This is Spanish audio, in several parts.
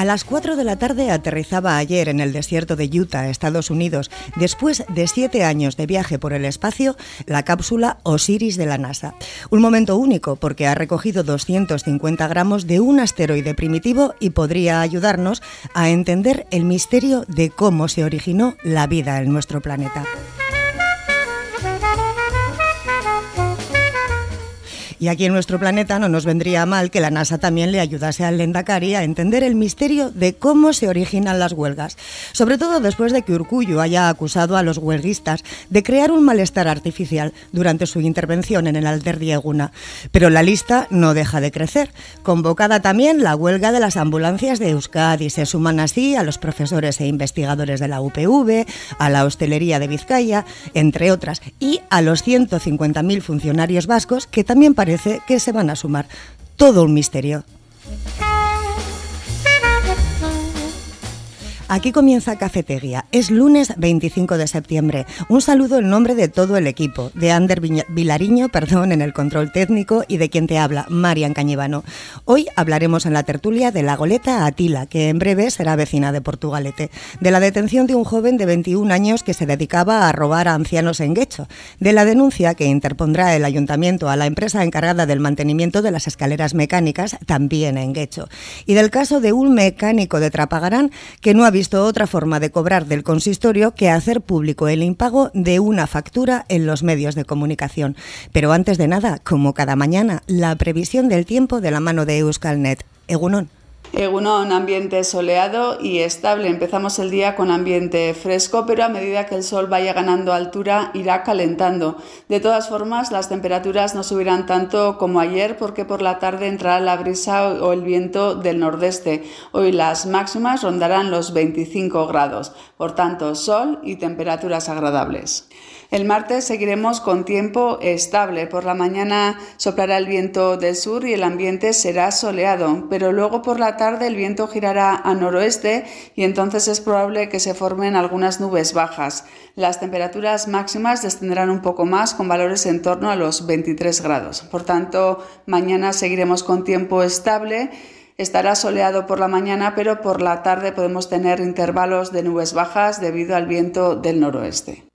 A las 4 de la tarde aterrizaba ayer en el desierto de Utah, Estados Unidos, después de siete años de viaje por el espacio, la cápsula Osiris de la NASA. Un momento único porque ha recogido 250 gramos de un asteroide primitivo y podría ayudarnos a entender el misterio de cómo se originó la vida en nuestro planeta. Y aquí en nuestro planeta no nos vendría mal que la NASA también le ayudase al Lendakari a entender el misterio de cómo se originan las huelgas, sobre todo después de que Urcuyo haya acusado a los huelguistas de crear un malestar artificial durante su intervención en el Alter Dieguna. Pero la lista no deja de crecer. Convocada también la huelga de las ambulancias de Euskadi. Se suman así a los profesores e investigadores de la UPV, a la hostelería de Vizcaya, entre otras, y a los 150.000 funcionarios vascos que también parecen que se van a sumar. Todo un misterio. Aquí comienza Cafetería. Es lunes 25 de septiembre. Un saludo en nombre de todo el equipo, de Ander Vilariño, perdón, en el control técnico y de quien te habla, Marian Cañivano. Hoy hablaremos en la tertulia de la goleta Atila, que en breve será vecina de Portugalete, de la detención de un joven de 21 años que se dedicaba a robar a ancianos en Guecho, de la denuncia que interpondrá el ayuntamiento a la empresa encargada del mantenimiento de las escaleras mecánicas, también en Guecho, y del caso de un mecánico de Trapagarán que no ha visto otra forma de cobrar del consistorio que hacer público el impago de una factura en los medios de comunicación. Pero antes de nada, como cada mañana, la previsión del tiempo de la mano de Euskalnet. Egunon. Un ambiente soleado y estable. Empezamos el día con ambiente fresco, pero a medida que el sol vaya ganando altura irá calentando. De todas formas, las temperaturas no subirán tanto como ayer porque por la tarde entrará la brisa o el viento del nordeste. Hoy las máximas rondarán los 25 grados. Por tanto, sol y temperaturas agradables. El martes seguiremos con tiempo estable. Por la mañana soplará el viento del sur y el ambiente será soleado, pero luego por la tarde el viento girará a noroeste y entonces es probable que se formen algunas nubes bajas. Las temperaturas máximas descenderán un poco más con valores en torno a los 23 grados. Por tanto, mañana seguiremos con tiempo estable. Estará soleado por la mañana, pero por la tarde podemos tener intervalos de nubes bajas debido al viento del noroeste.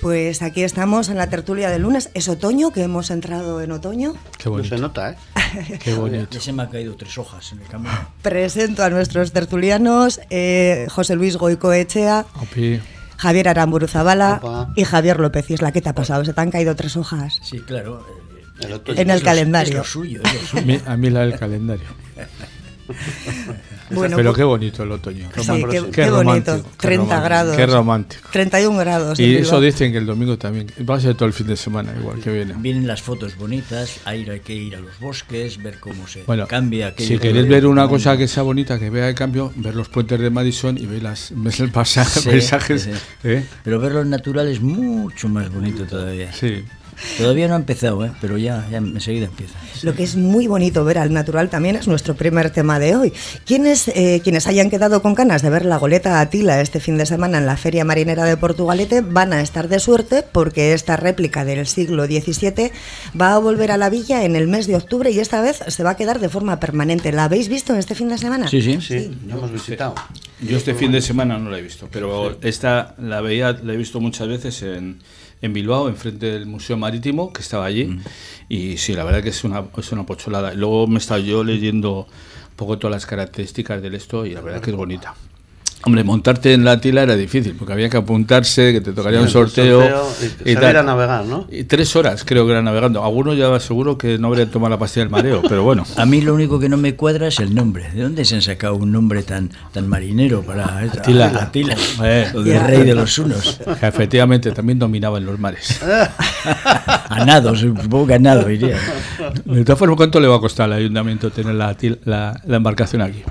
Pues aquí estamos en la tertulia del lunes. ¿Es otoño que hemos entrado en otoño? Qué bonito. No se nota, ¿eh? Qué bonito. Ya se me han caído tres hojas en el camino. Presento a nuestros tertulianos, eh, José Luis Goicoechea, Opi. Javier Aramburu Zabala Opa. y Javier López Isla. ¿Qué te ha pasado? ¿Se te han caído tres hojas? Sí, claro. eh, El. En el es lo- calendario. Es lo suyo, es lo A suyo. mí, a mí la del calendario. Bueno, Pero pues- qué bonito el otoño. Sí, qué, Qué qué bonito. romántico, qué 30 romántico. grados. Qué romántico. 31 grados. Y eso dicen que el domingo también. Va a ser todo el fin de semana igual que viene. Vienen las fotos bonitas, hay que ir a los bosques, ver cómo se Bueno, cambia. aquello si que- queréis ver una cosa que sea bonita, que vea el cambio, ver los puentes de Madison y ver las, ves el pasaje, Sí, paisajes. ¿eh? Pero verlo en natural es mucho más bonito todavía. Sí. Todavía no ha empezado, ¿eh? pero ya, ya enseguida empieza. Lo que es muy bonito ver al natural también es nuestro primer tema de hoy. Quienes, eh, quienes hayan quedado con ganas de ver la goleta Atila este fin de semana en la Feria Marinera de Portugalete van a estar de suerte porque esta réplica del siglo XVII va a volver a la villa en el mes de octubre y esta vez se va a quedar de forma permanente. ¿La habéis visto este fin de semana? Sí, sí. Sí, lo hemos visitado. Yo este fin de semana no la he visto, pero esta la veía, la he visto muchas veces en, en Bilbao, enfrente del Museo Marítimo, que estaba allí. Y sí, la verdad que es una, es una pocholada. Luego me he estado yo leyendo un poco todas las características del esto y la verdad que es bonita. Hombre, montarte en la tila era difícil, porque había que apuntarse, que te tocaría un Sí, sorteo. y salir a navegar, ¿no? Y tres horas creo que era navegando. Algunos ya seguro que no habrían tomado la pastilla del mareo, pero bueno. A mí lo único que no me cuadra es el nombre. ¿De dónde se han sacado un nombre tan, tan marinero para Atila. Atila? Eh. Ya. rey de los unos. Que efectivamente también dominaban los mares. A nado, supongo que a nado iría. De todas formas, ¿cuánto le va a costar al ayuntamiento tener la, la, la embarcación aquí?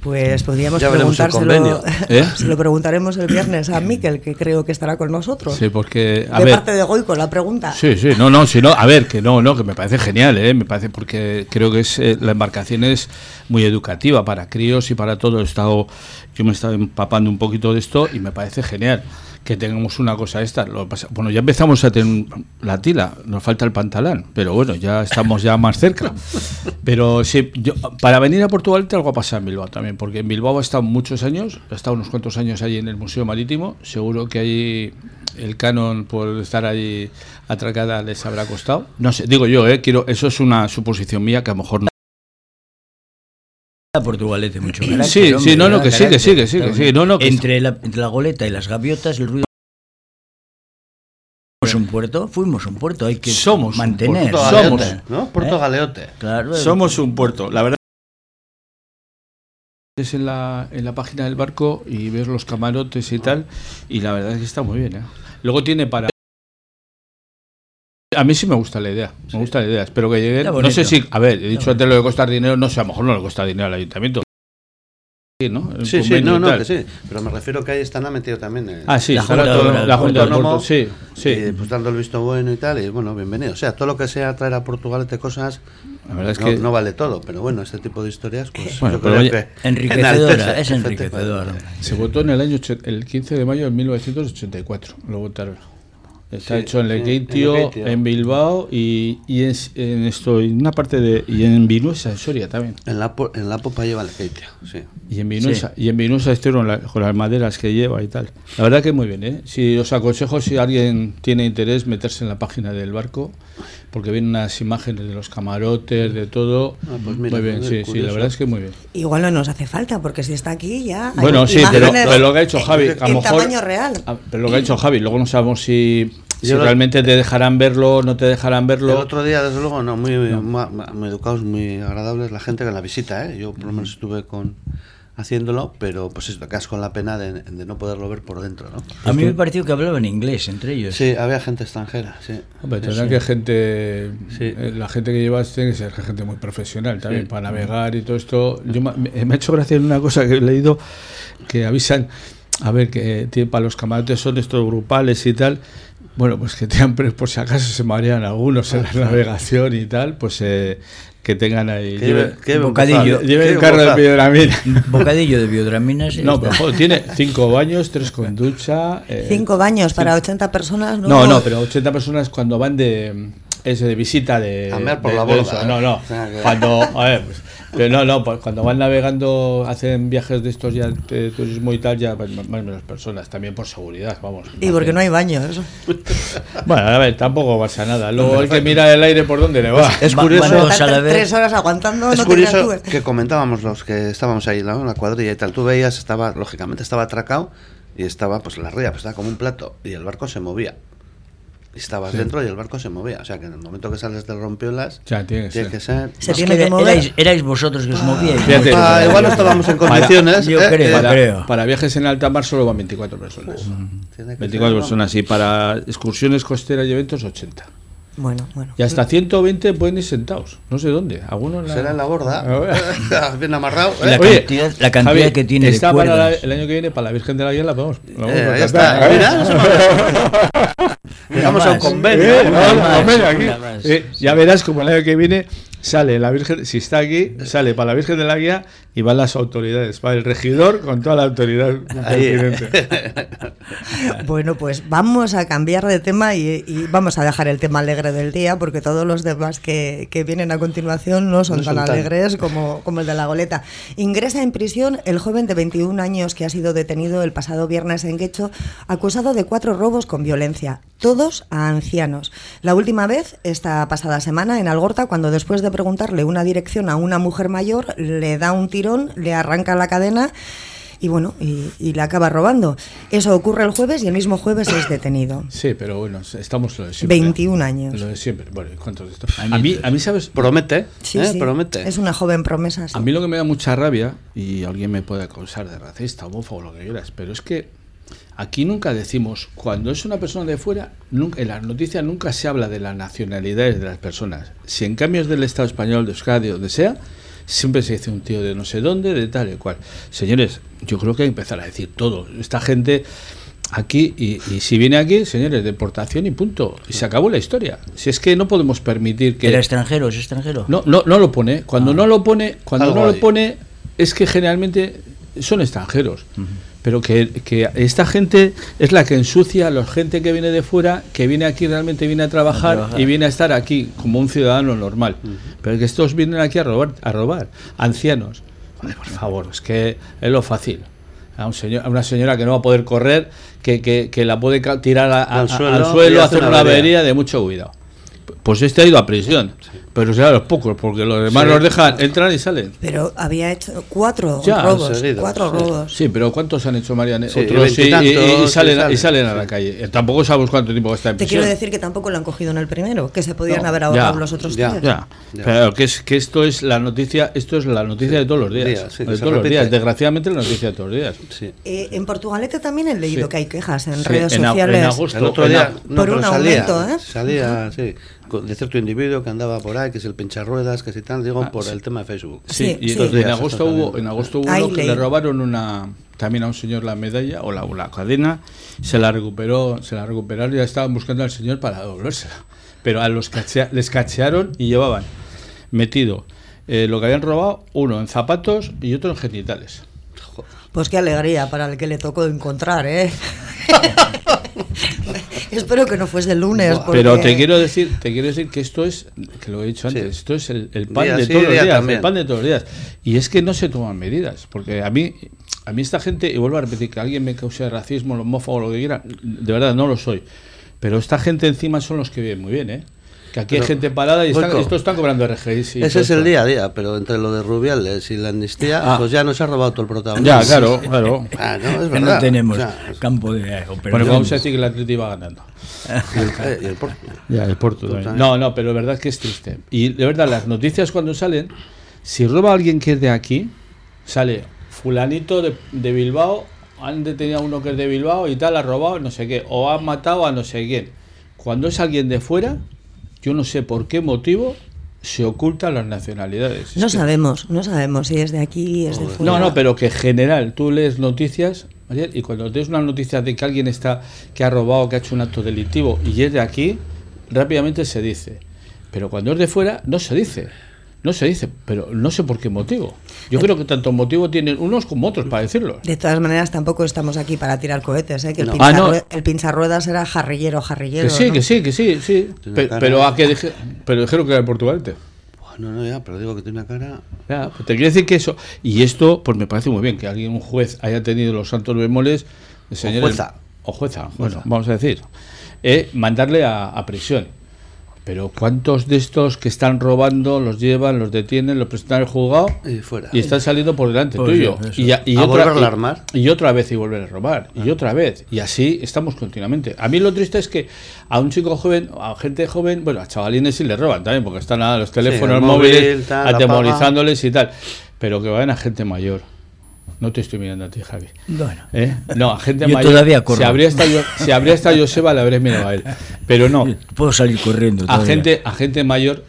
Pues podríamos Ya el preguntárselo. ¿Eh? Se lo preguntaremos el viernes a Miquel, que creo que estará con nosotros. Sí, porque. A de ver, parte de Goico, la pregunta. Sí, sí, no, no, si no, a ver, que no, no, que me parece genial, ¿eh? me parece porque creo que es eh, la embarcación es muy educativa para críos y para todo. He estado, yo me he estado empapando un poquito de esto y me parece genial que tengamos una cosa esta. Lo pasa- bueno, ya empezamos a tener la tila, nos falta el pantalón, pero bueno, ya estamos ya más cerca. Pero sí, yo, para venir a Portugal algo ha en Bilbao también, porque en Bilbao he estado muchos años, he estado unos cuantos años allí en el Museo Marítimo, seguro que ahí el canon por estar allí atracada les habrá costado. No sé, digo yo, eh, quiero, eso es una suposición mía que a lo mejor no. Portugalete mucho carácter, Sí, hombre, sí, no, no, que sí, que sí, que sí, que sí, no, no, que entre, la, entre la goleta y las gaviotas, el ruido. Fuimos un puerto, fuimos un puerto, hay que Somos un mantener. Puerto Somos. Galeote, ¿no? Puerto ¿Eh? Galeote. Claro, Somos un puerto, la verdad. Es en la, en la página del barco y ves los camarotes y tal, y la verdad es que está muy bien. ¿eh? Luego tiene para. A mí sí me gusta la idea, me gusta la idea. Espero que lleguen. No sé si, a ver, he dicho antes lo de costar dinero, no sé, a lo mejor no le cuesta dinero al ayuntamiento. Sí, ¿no? El Sí, sí, no, no, que sí. Pero me refiero que ahí están metido también. eh, Ah, sí, La Junta todo- Autónoma la Junta Autónomo, Puerto, sí, sí. Y pues dando el visto bueno y tal, y bueno, bienvenido. O sea, todo lo que sea traer a Portugalete cosas, La verdad es no, que. no vale todo, pero bueno, este tipo de historias, pues Bueno, yo pero creo oye, que Enriquecedora, enaltece, es enriquecedora. Se votó en el año el 15 de mayo de 1984. Lo votaron. Está Sí, hecho en sí, en Lequeitio, Lequeitio. en Bilbao y, y en, en esto, en una parte de. y en Vinuesa, en Soria también. En la, en la popa lleva el Keitia, sí. Y en Vinuesa, y en Vinuesa estoy con, la- con las maderas que lleva y tal. La verdad que muy bien, ¿eh? Si os aconsejo, si alguien tiene interés, meterse en la página del barco, porque vienen unas imágenes de los camarotes, de todo. Ah, pues mira, muy bien, sí, sí, la verdad es que muy bien. Igual no nos hace falta, porque si está aquí ya. hay Bueno, sí, pero, lo que ha hecho en- Javi, a lo en mejor. tamaño real. Pero lo que ha hecho Javi, luego no sabemos si, si Yo lo- realmente te dejarán verlo, no te dejarán El verlo. otro día, desde luego, no, muy, ma- ma- muy educados, muy agradables la gente que la visita, ¿eh? Yo por lo menos estuve con haciéndolo, pero pues eso, te quedas con la pena de, de no poderlo ver por dentro, ¿no? A mí me pareció que hablaban inglés entre ellos. Sí, había gente extranjera, sí. Hombre, Sí, tendrá sí. que gente, Sí. eh, la gente que llevas tiene que ser gente muy profesional también para navegar y todo esto. Yo me, me ha hecho gracia en una cosa que he leído que avisan, a ver, que tiene, para los camarotes son estos grupales y tal. Bueno, pues que tengan, por si acaso se marean algunos en la navegación y tal, pues eh, que tengan ahí. Que lleve- que bocadillo. bozal, el carro de bozal. piedramina. Bocadillo de biodraminas. y No, pero joder, tiene cinco baños, tres con ducha. eh, Cinco baños para 80 personas. No, No, no, pero 80 personas cuando van de ese de visita de A mear por de- la eso. ¿eh? No, no. Cuando a ver, pues, pero no, no, pues cuando van navegando hacen viajes de estos ya de turismo y tal ya más más menos personas también por seguridad, vamos. Y porque no hay baños. Bueno, a ver, tampoco pasa nada. Luego hay que mirar el aire por donde le va. Es curioso, tres horas aguantando, es no curioso que comentábamos los que estábamos ahí, ¿no? en la cuadrilla y tal. Tú veías, estaba, lógicamente estaba atracado y estaba, pues la ría, pues estaba como un plato y el barco se movía. Estabas dentro y el barco se movía. O sea que en el momento que sales del rompiolas, Ya, tiene que tiene ser. que ser. Se Es tiene que mover. erais, erais vosotros que os movíais. Fíjate. Ah, igual no estábamos en Para- condiciones. yo ¿eh? creo. Eh, Para, creo. para viajes en alta mar solo van 24 personas. que 24 ser, personas y para excursiones costeras y eventos 80. Bueno, bueno. Y hasta 120 pueden ir sentados. No sé dónde. Algunos la- Será en la borda. Bien amarrado. La ¿eh? Oye, cantidad, la cantidad Javi, que tiene de está para la- el año que viene para la Virgen de la Guía la podemos. la Eh, ahí está. Mira, llegamos a un convenio. Eh. Eh, ya verás como el año que viene sale la Virgen, si está aquí, sale para la Virgen de la Guía y van las autoridades. Va el regidor con toda la autoridad. Bueno, pues vamos a cambiar de tema y, y vamos a dejar el tema alegre del día, porque todos los demás que, que vienen a continuación no son No tan son tan. alegres como, como el de la goleta. Ingresa en prisión el joven de 21 años que ha sido detenido el pasado viernes en Guecho, acusado de cuatro robos con violencia, todos a ancianos. La última vez, esta pasada semana, en Algorta, cuando después de preguntarle una dirección a una mujer mayor, le da un tirón, le arranca la cadena y bueno, y, y le acaba robando. Eso ocurre el jueves y el mismo jueves es detenido. Sí, pero bueno, estamos lo de siempre. 21 años. Lo de siempre. Bueno, ¿y ¿cuántos de estos? A mí, a mí, ¿sabes? Promete. Sí, ¿eh? sí. Promete. Es una joven promesa. sí. A mí lo que me da mucha rabia, y alguien me puede acusar de racista, homófobo, lo que quieras, pero es que aquí nunca decimos, cuando es una persona de fuera, nunca, en las noticias nunca se habla de las nacionalidades de las personas. Si en cambio es del Estado español, de Euskadi, donde sea, siempre se dice un tío de no sé dónde, de tal y cual. Señores, yo creo que hay que empezar a decir todo. Esta gente aquí, y, y si viene aquí, señores, deportación y punto. Y se acabó la historia. Si es que no podemos permitir que... ¿Era extranjero? ¿Es extranjero? No, no, no lo pone. Cuando Ah. no lo pone, cuando Algo no lo pone, es que generalmente son extranjeros. Pero que, que esta gente es la que ensucia a la gente que viene de fuera, que viene aquí realmente viene a trabajar, A trabajar. y viene a estar aquí como un ciudadano normal. Pero que estos vienen aquí a robar, a robar, ancianos. Por favor, es que es lo fácil. A, un señor, a una señora que no va a poder correr, que, que, que la puede tirar a- Al suelo al suelo, hace hacer una avería de mucho cuidado. Pues este ha ido a prisión. Pero será los pocos, porque los demás Sí. los dejan entrar y salen. Pero había hecho cuatro Ya, robos, seguidos, cuatro sí. robos. Sí, pero ¿cuántos han hecho Mariana? Sí, Otros sí, y, y- y veintitantos, salen, y y salen, salen a sí. la calle. Tampoco sabemos cuánto tiempo estar en Te prisión. quiero decir que tampoco lo han cogido en el primero, que se podían No, haber ahorrado ya, los otros ya. tres. Ya, Ya. pero que es que esto es la noticia, esto es la noticia de todos los días, sí, de todos los días. Desgraciadamente la noticia de todos los días. Sí. Eh, en Portugalete también he leído Sí. que hay quejas en Sí, redes en a- en sociales. agosto. El otro día Por un aumento, ¿eh? salía sí, de cierto individuo que andaba por ahí, que es el pincharruedas, que si tal, digo, Ah, por sí. el tema de Facebook. Sí, Sí, y sí. en agosto hubo, en agosto hubo uno que le robaron una también a un señor la medalla o la, o la cadena, se la recuperó, se la recuperaron y ya estaban buscando al señor para devolvérsela. Pero a los cachea- les cachearon y llevaban metido eh, lo que habían robado, uno en zapatos y otro en genitales. Pues qué alegría para el que le tocó encontrar, ¿eh? Espero que no fuese el lunes. porque- Pero te quiero decir, te quiero decir que esto es, que lo he dicho Sí. antes, esto es el, el pan Día de sí, todos los día días, también. el pan de todos los días. Y es que no se toman medidas, porque a mí, a mí esta gente, y vuelvo a repetir, que alguien me cause racismo, homófobo, lo que quiera, de verdad no lo soy. Pero esta gente encima son los que viven muy bien, ¿eh? Que aquí hay gente parada y están, Goico, estos están cobrando RGI. Ese es el día a día, pero entre lo de Rubiales y la amnistía, Ah. pues ya nos ha robado todo el protagonismo. Ya, claro, claro. Ah, no, es Que verdad. no tenemos O sea, es- campo de operaciones. Bueno, vamos a decir que el Atleti iba ganando. y el, eh, y el Porto. Ya, el Porto también. también. No, no, pero de verdad que es triste. Y de verdad, las noticias cuando salen, si roba a alguien que es de aquí, sale fulanito de, de Bilbao, han detenido a uno que es de Bilbao y tal, ha robado no sé qué, o han matado a no sé quién. Cuando es alguien de fuera, yo no sé por qué motivo se ocultan las nacionalidades. No Es que- sabemos, no sabemos si es de aquí, es de fuera. no, no, pero que en general tú lees noticias Mariel, y cuando tienes una noticia de que alguien está que ha robado, que ha hecho un acto delictivo y es de aquí, rápidamente se dice. Pero cuando es de fuera, no se dice. No se dice, pero no sé por qué motivo. Yo creo que tanto motivo tienen unos como otros para decirlo. De todas maneras, tampoco estamos aquí para tirar cohetes, ¿eh? que el, No. Ah, no. pincharrue- el pincharruedas era jarrillero, jarrillero. Que sí, ¿no? que sí, que sí, sí. Tiene Pe- cara pero a que dije- pero dijeron que era de Portugal. Bueno, no, ya, pero digo que tiene una cara. Ya, pues te quiero decir que eso. Y esto, pues me parece muy bien que alguien, un juez, haya tenido los santos bemoles. señores- jueza. O jueza, bueno, vamos a decir. eh, mandarle a, a prisión. Pero ¿cuántos de estos que están robando los llevan, los detienen, los presentan al juzgado Y fuera. y están saliendo por delante Pues tuyo? sí. Y, y ¿A otra, a y- armar? y otra vez y volver a robar. Y otra vez. Y así estamos continuamente. A mí lo triste es que a un chico joven, a gente joven, bueno, a chavalines sí les roban también, porque están a los teléfonos el móviles móvil, tal, la atemorizándoles y tal. Pero que vayan a gente mayor. No te estoy mirando a ti, Javi. Bueno. ¿Eh? No, a gente Yo mayor. todavía corro. Si habría estado, si habría estado Joseba, le habrías mirado a él. Pero no. Puedo salir corriendo. A gente, a gente mayor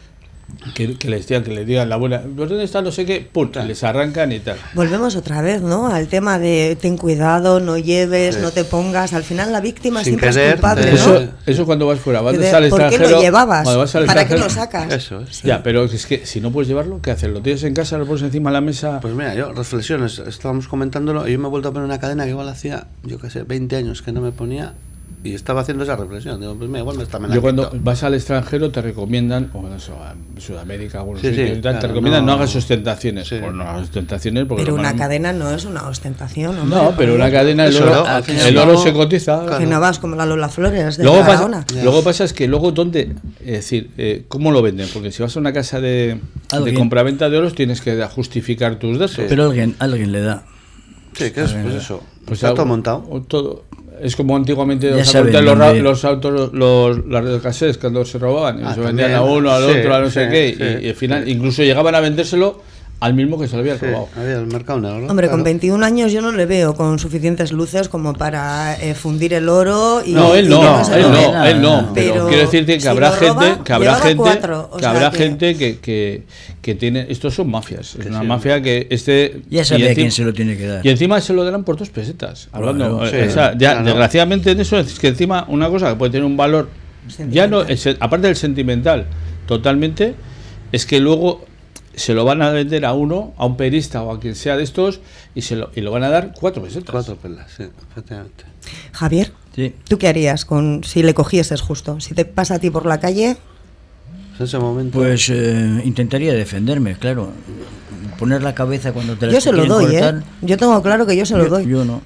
que, que les digan, que les digan la buena. "¿Pues ¿Dónde está no sé qué? Pum, les arrancan y tal. Volvemos otra vez, ¿no? Al tema de ten cuidado, no lleves, no te pongas. Al final la víctima Sin siempre querer, es culpable, ¿no? Eso, eso cuando vas fuera, vas al ¿Por qué lo llevabas? cuando vas al ¿Para qué lo sacas? Eso es. Ya, pero es que si no puedes llevarlo, ¿qué haces? ¿Lo tienes en casa, lo pones encima de la mesa? Pues mira, yo, reflexiones, estábamos comentándolo y yo me he vuelto a poner una cadena que igual hacía, yo qué sé, 20 años que no me ponía y estaba haciendo esa reflexión. Digo, pues mira, me está me la Yo cuando quito. vas al extranjero te recomiendan, o en eso, a Sudamérica, algunos Sí, sí, sitios tal, te recomiendan no, no- hagas ostentaciones. Sí. Pues no hagas ostentaciones porque Pero una cadena no es una ostentación, hombre, No, pero una cadena, el Eso, oro, el oro se cotiza. claro. Que no vas como la Lola Flores de Luego pasa, luego pasa es que luego dónde, es decir, eh, ¿cómo lo venden? Porque si vas a una casa de, de compraventa de oros tienes que justificar tus datos. Pero alguien, alguien le da. Sí, que es pues eso. Pues está todo montado. o todo- es como antiguamente Ya ¿os saben acordáis los, los autos, los, las radiocassettes cuando se robaban, y Ah, se vendían a uno, al Sí, otro, a no sé qué, sí, y, y al final sí. incluso llegaban a vendérselo al mismo que se lo había Sí, robado. había el mercado negro. Hombre, con claro. 21 años yo no le veo con suficientes luces como para eh, fundir el oro y No, él y no, se él no, él no. Pero, Pero quiero decirte que si habrá gente, roba, que habrá gente, cuatro, que sea habrá que- gente que, que, que tiene, estos son mafias, es una sí. mafia que este Ya y sabía encima- quién se lo tiene que dar. Y encima se lo darán por dos pesetas. Hablando, eh, sí, o sea, ya, claro. desgraciadamente en eso es que encima una cosa que puede tener un valor, ya no, es- aparte del sentimental, totalmente, es que luego se lo van a vender a uno, a un perista o a quien sea de estos, y se lo, y lo van a dar cuatro pesetas. Cuatro pelas, sí, efectivamente. Javier, Sí. ¿tú qué harías con si le cogieses justo? Si te pasa a ti por la calle, En ese momento. Pues eh, intentaría defenderme, claro. Poner la cabeza cuando te la yo se lo doy, ¿eh? Yo tengo claro que yo se lo yo- doy. Yo no.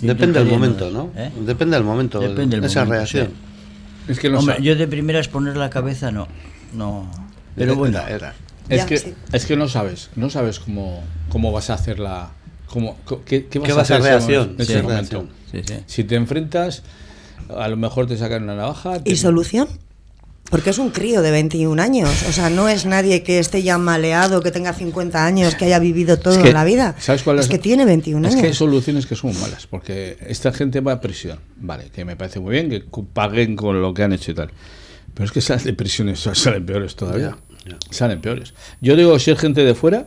depende del momento, ¿no? ¿eh? Depende del momento. Depende del esa momento, reacción. sí. Es que no Hombre, yo de primeras poner la cabeza no. No. Pero Era- bueno. era. Es, Ya, que, sí. es que no sabes, no sabes cómo, cómo vas a hacer la... Cómo, qué, qué vas ¿Qué a va a ser hacer en ese reacción? momento- en Sí, ese momento. reacción. Sí, sí. Si te enfrentas, a lo mejor te sacan una navaja. te- ¿Y solución? Porque es un crío de 21 años, o sea, no es nadie que esté ya maleado, que tenga 50 años, que haya vivido todo Es que, la vida. ¿sabes cuál es es? que tiene 21 Es que hay años. soluciones que son malas, porque esta gente va a prisión. Vale, que me parece muy bien que paguen con lo que han hecho y tal. Pero es que salen de prisiones, salen peores todavía. Ya, ya. Salen peores. Yo digo, si es gente de fuera,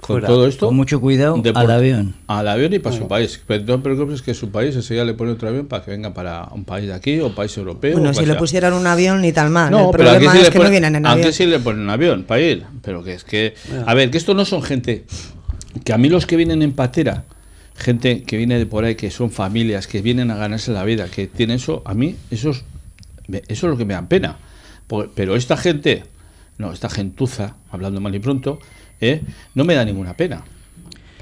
con Fuera. todo esto. Con mucho cuidado, de al avión. Al avión y para su país. Pero no te preocupes que su país enseguida le pone otro avión para que venga para un país de aquí o un país europeo. Bueno, si le pusieran un avión ni tal mal. No, el pero aquí problema sí es le que pone- no vienen en aunque avión. sí le ponen un avión para ir, pero que es que a ver, que esto no son gente que a mí los que vienen en patera, gente que viene de por ahí que son familias que vienen a ganarse la vida, que tienen eso, a mí eso es eso es lo que me da pena. Pero esta gente, no, esta gentuza, hablando mal y pronto, ¿eh? no me da ninguna pena.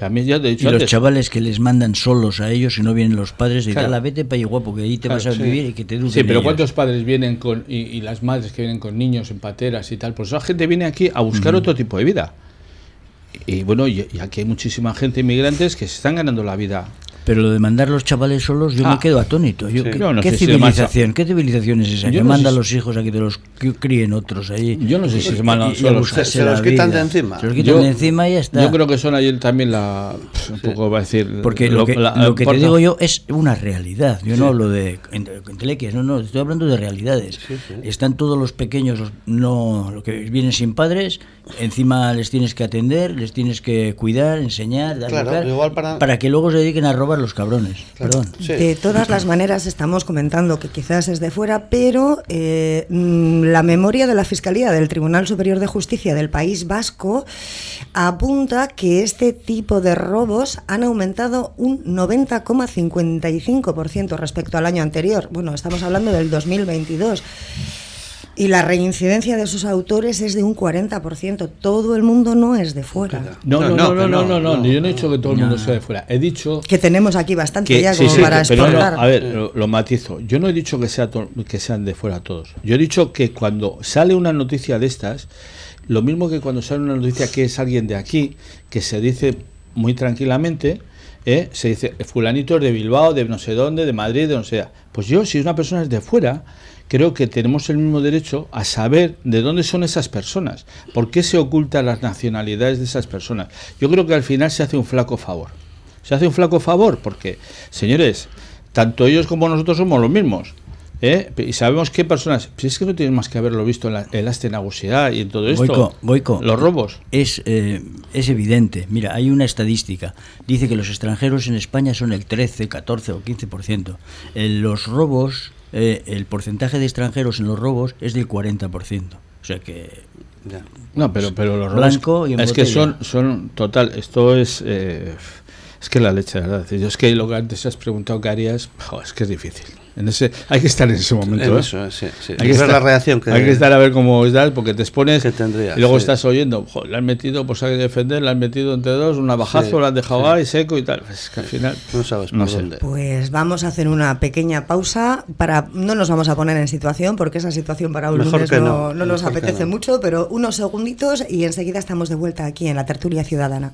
A mí ya te he Y los chavales que les mandan solos a ellos y no vienen los padres, dicen, Claro. "Ala, vete para guapo, que ahí te Claro, vas a sí. vivir y que te eduquen Sí, pero ellos". ¿cuántos padres vienen con, y, y las madres que vienen con niños en pateras y tal? Pues esa gente viene aquí a buscar otro tipo de vida. Y bueno, y, y aquí hay muchísima gente inmigrantes que se están ganando la vida. Pero lo de mandar los chavales solos, yo Ah. me quedo atónito. Yo, Sí. ¿qué, No, no qué sé si civilización? ¿Qué civilización es esa? Yo que no sé manda a si- los hijos a que te los críen otros ahí. Yo no sé si se mandan solos. Se- se los quitan de encima. Se los quitan Yo- de encima y ya está. Yo creo que son ahí también la. Un poco va a decir. Porque lo, que, la- lo que te digo yo es una realidad. Yo no hablo de ent- entelequias, no, no, estoy hablando de realidades. Están todos los pequeños, los- no, lo que vienen sin padres, encima les tienes que atender, les tienes que cuidar, enseñar, dar, Claro, igual para- que luego se dediquen a robar los cabrones. Perdón. Sí. De todas las maneras, estamos comentando que quizás es de fuera, pero eh, mm, la memoria de la Fiscalía del Tribunal Superior de Justicia del País Vasco apunta que este tipo de robos han aumentado un 90,55% respecto al año anterior. Bueno, estamos hablando del 2022. Y la reincidencia de sus autores es de un 40%. Todo el mundo no es de fuera. No, no, No, no, no, no, no, no, no, no, Yo no he dicho que todo el mundo sea de fuera. He dicho Que tenemos aquí bastante que ya sí, como sí, para pero no, no, exportar. a ver, lo, lo matizo. Yo no he dicho que sea to- que sean de fuera todos. Yo he dicho que cuando sale una noticia de estas, lo mismo que cuando sale una noticia que es alguien de aquí, que se dice muy tranquilamente, ¿eh? se dice fulanito es de Bilbao, de no sé dónde, de Madrid, de no sé. Pues yo, si una persona es de fuera, creo que tenemos el mismo derecho a saber de dónde son esas personas, por qué se ocultan las nacionalidades de esas personas. Yo creo que al final se hace un flaco favor. Se hace un flaco favor porque, señores, tanto ellos como nosotros somos los mismos. ¿Eh? Y sabemos qué personas. Si es que no tienes más que haberlo visto en la, en la astenagosidad y en todo esto. Goico, Goico. Los robos. Es, eh, es evidente. Mira, hay una estadística. Dice que los extranjeros en España son el 13, 14 o 15%. En los robos, eh, el porcentaje de extranjeros en los robos es del 40%. O sea que Ya. No, pero, pero los robos. Blanco y en es que son, son. Total, esto es. eh, es que la leche, de ¿verdad? Yo es que lo que antes has preguntado que harías, es que es difícil. En ese, hay que estar en ese momento. En ¿eh? eso, sí, sí. Hay que, ver estar, la reacción que hay que estar a ver cómo estás, porque te expones tendría, y luego sí. estás oyendo, "Jo, le han metido, pues hay que defender, le han metido entre dos, un navajazo, Sí, le han dejado sí. ahí seco y tal. Es que al final. No sabes no por dónde. Pues vamos a hacer una pequeña pausa para no nos vamos a poner en situación porque esa situación para un Mejor lunes que no, no, no nos apetece no. mucho, pero unos segunditos y enseguida estamos de vuelta aquí en la tertulia ciudadana.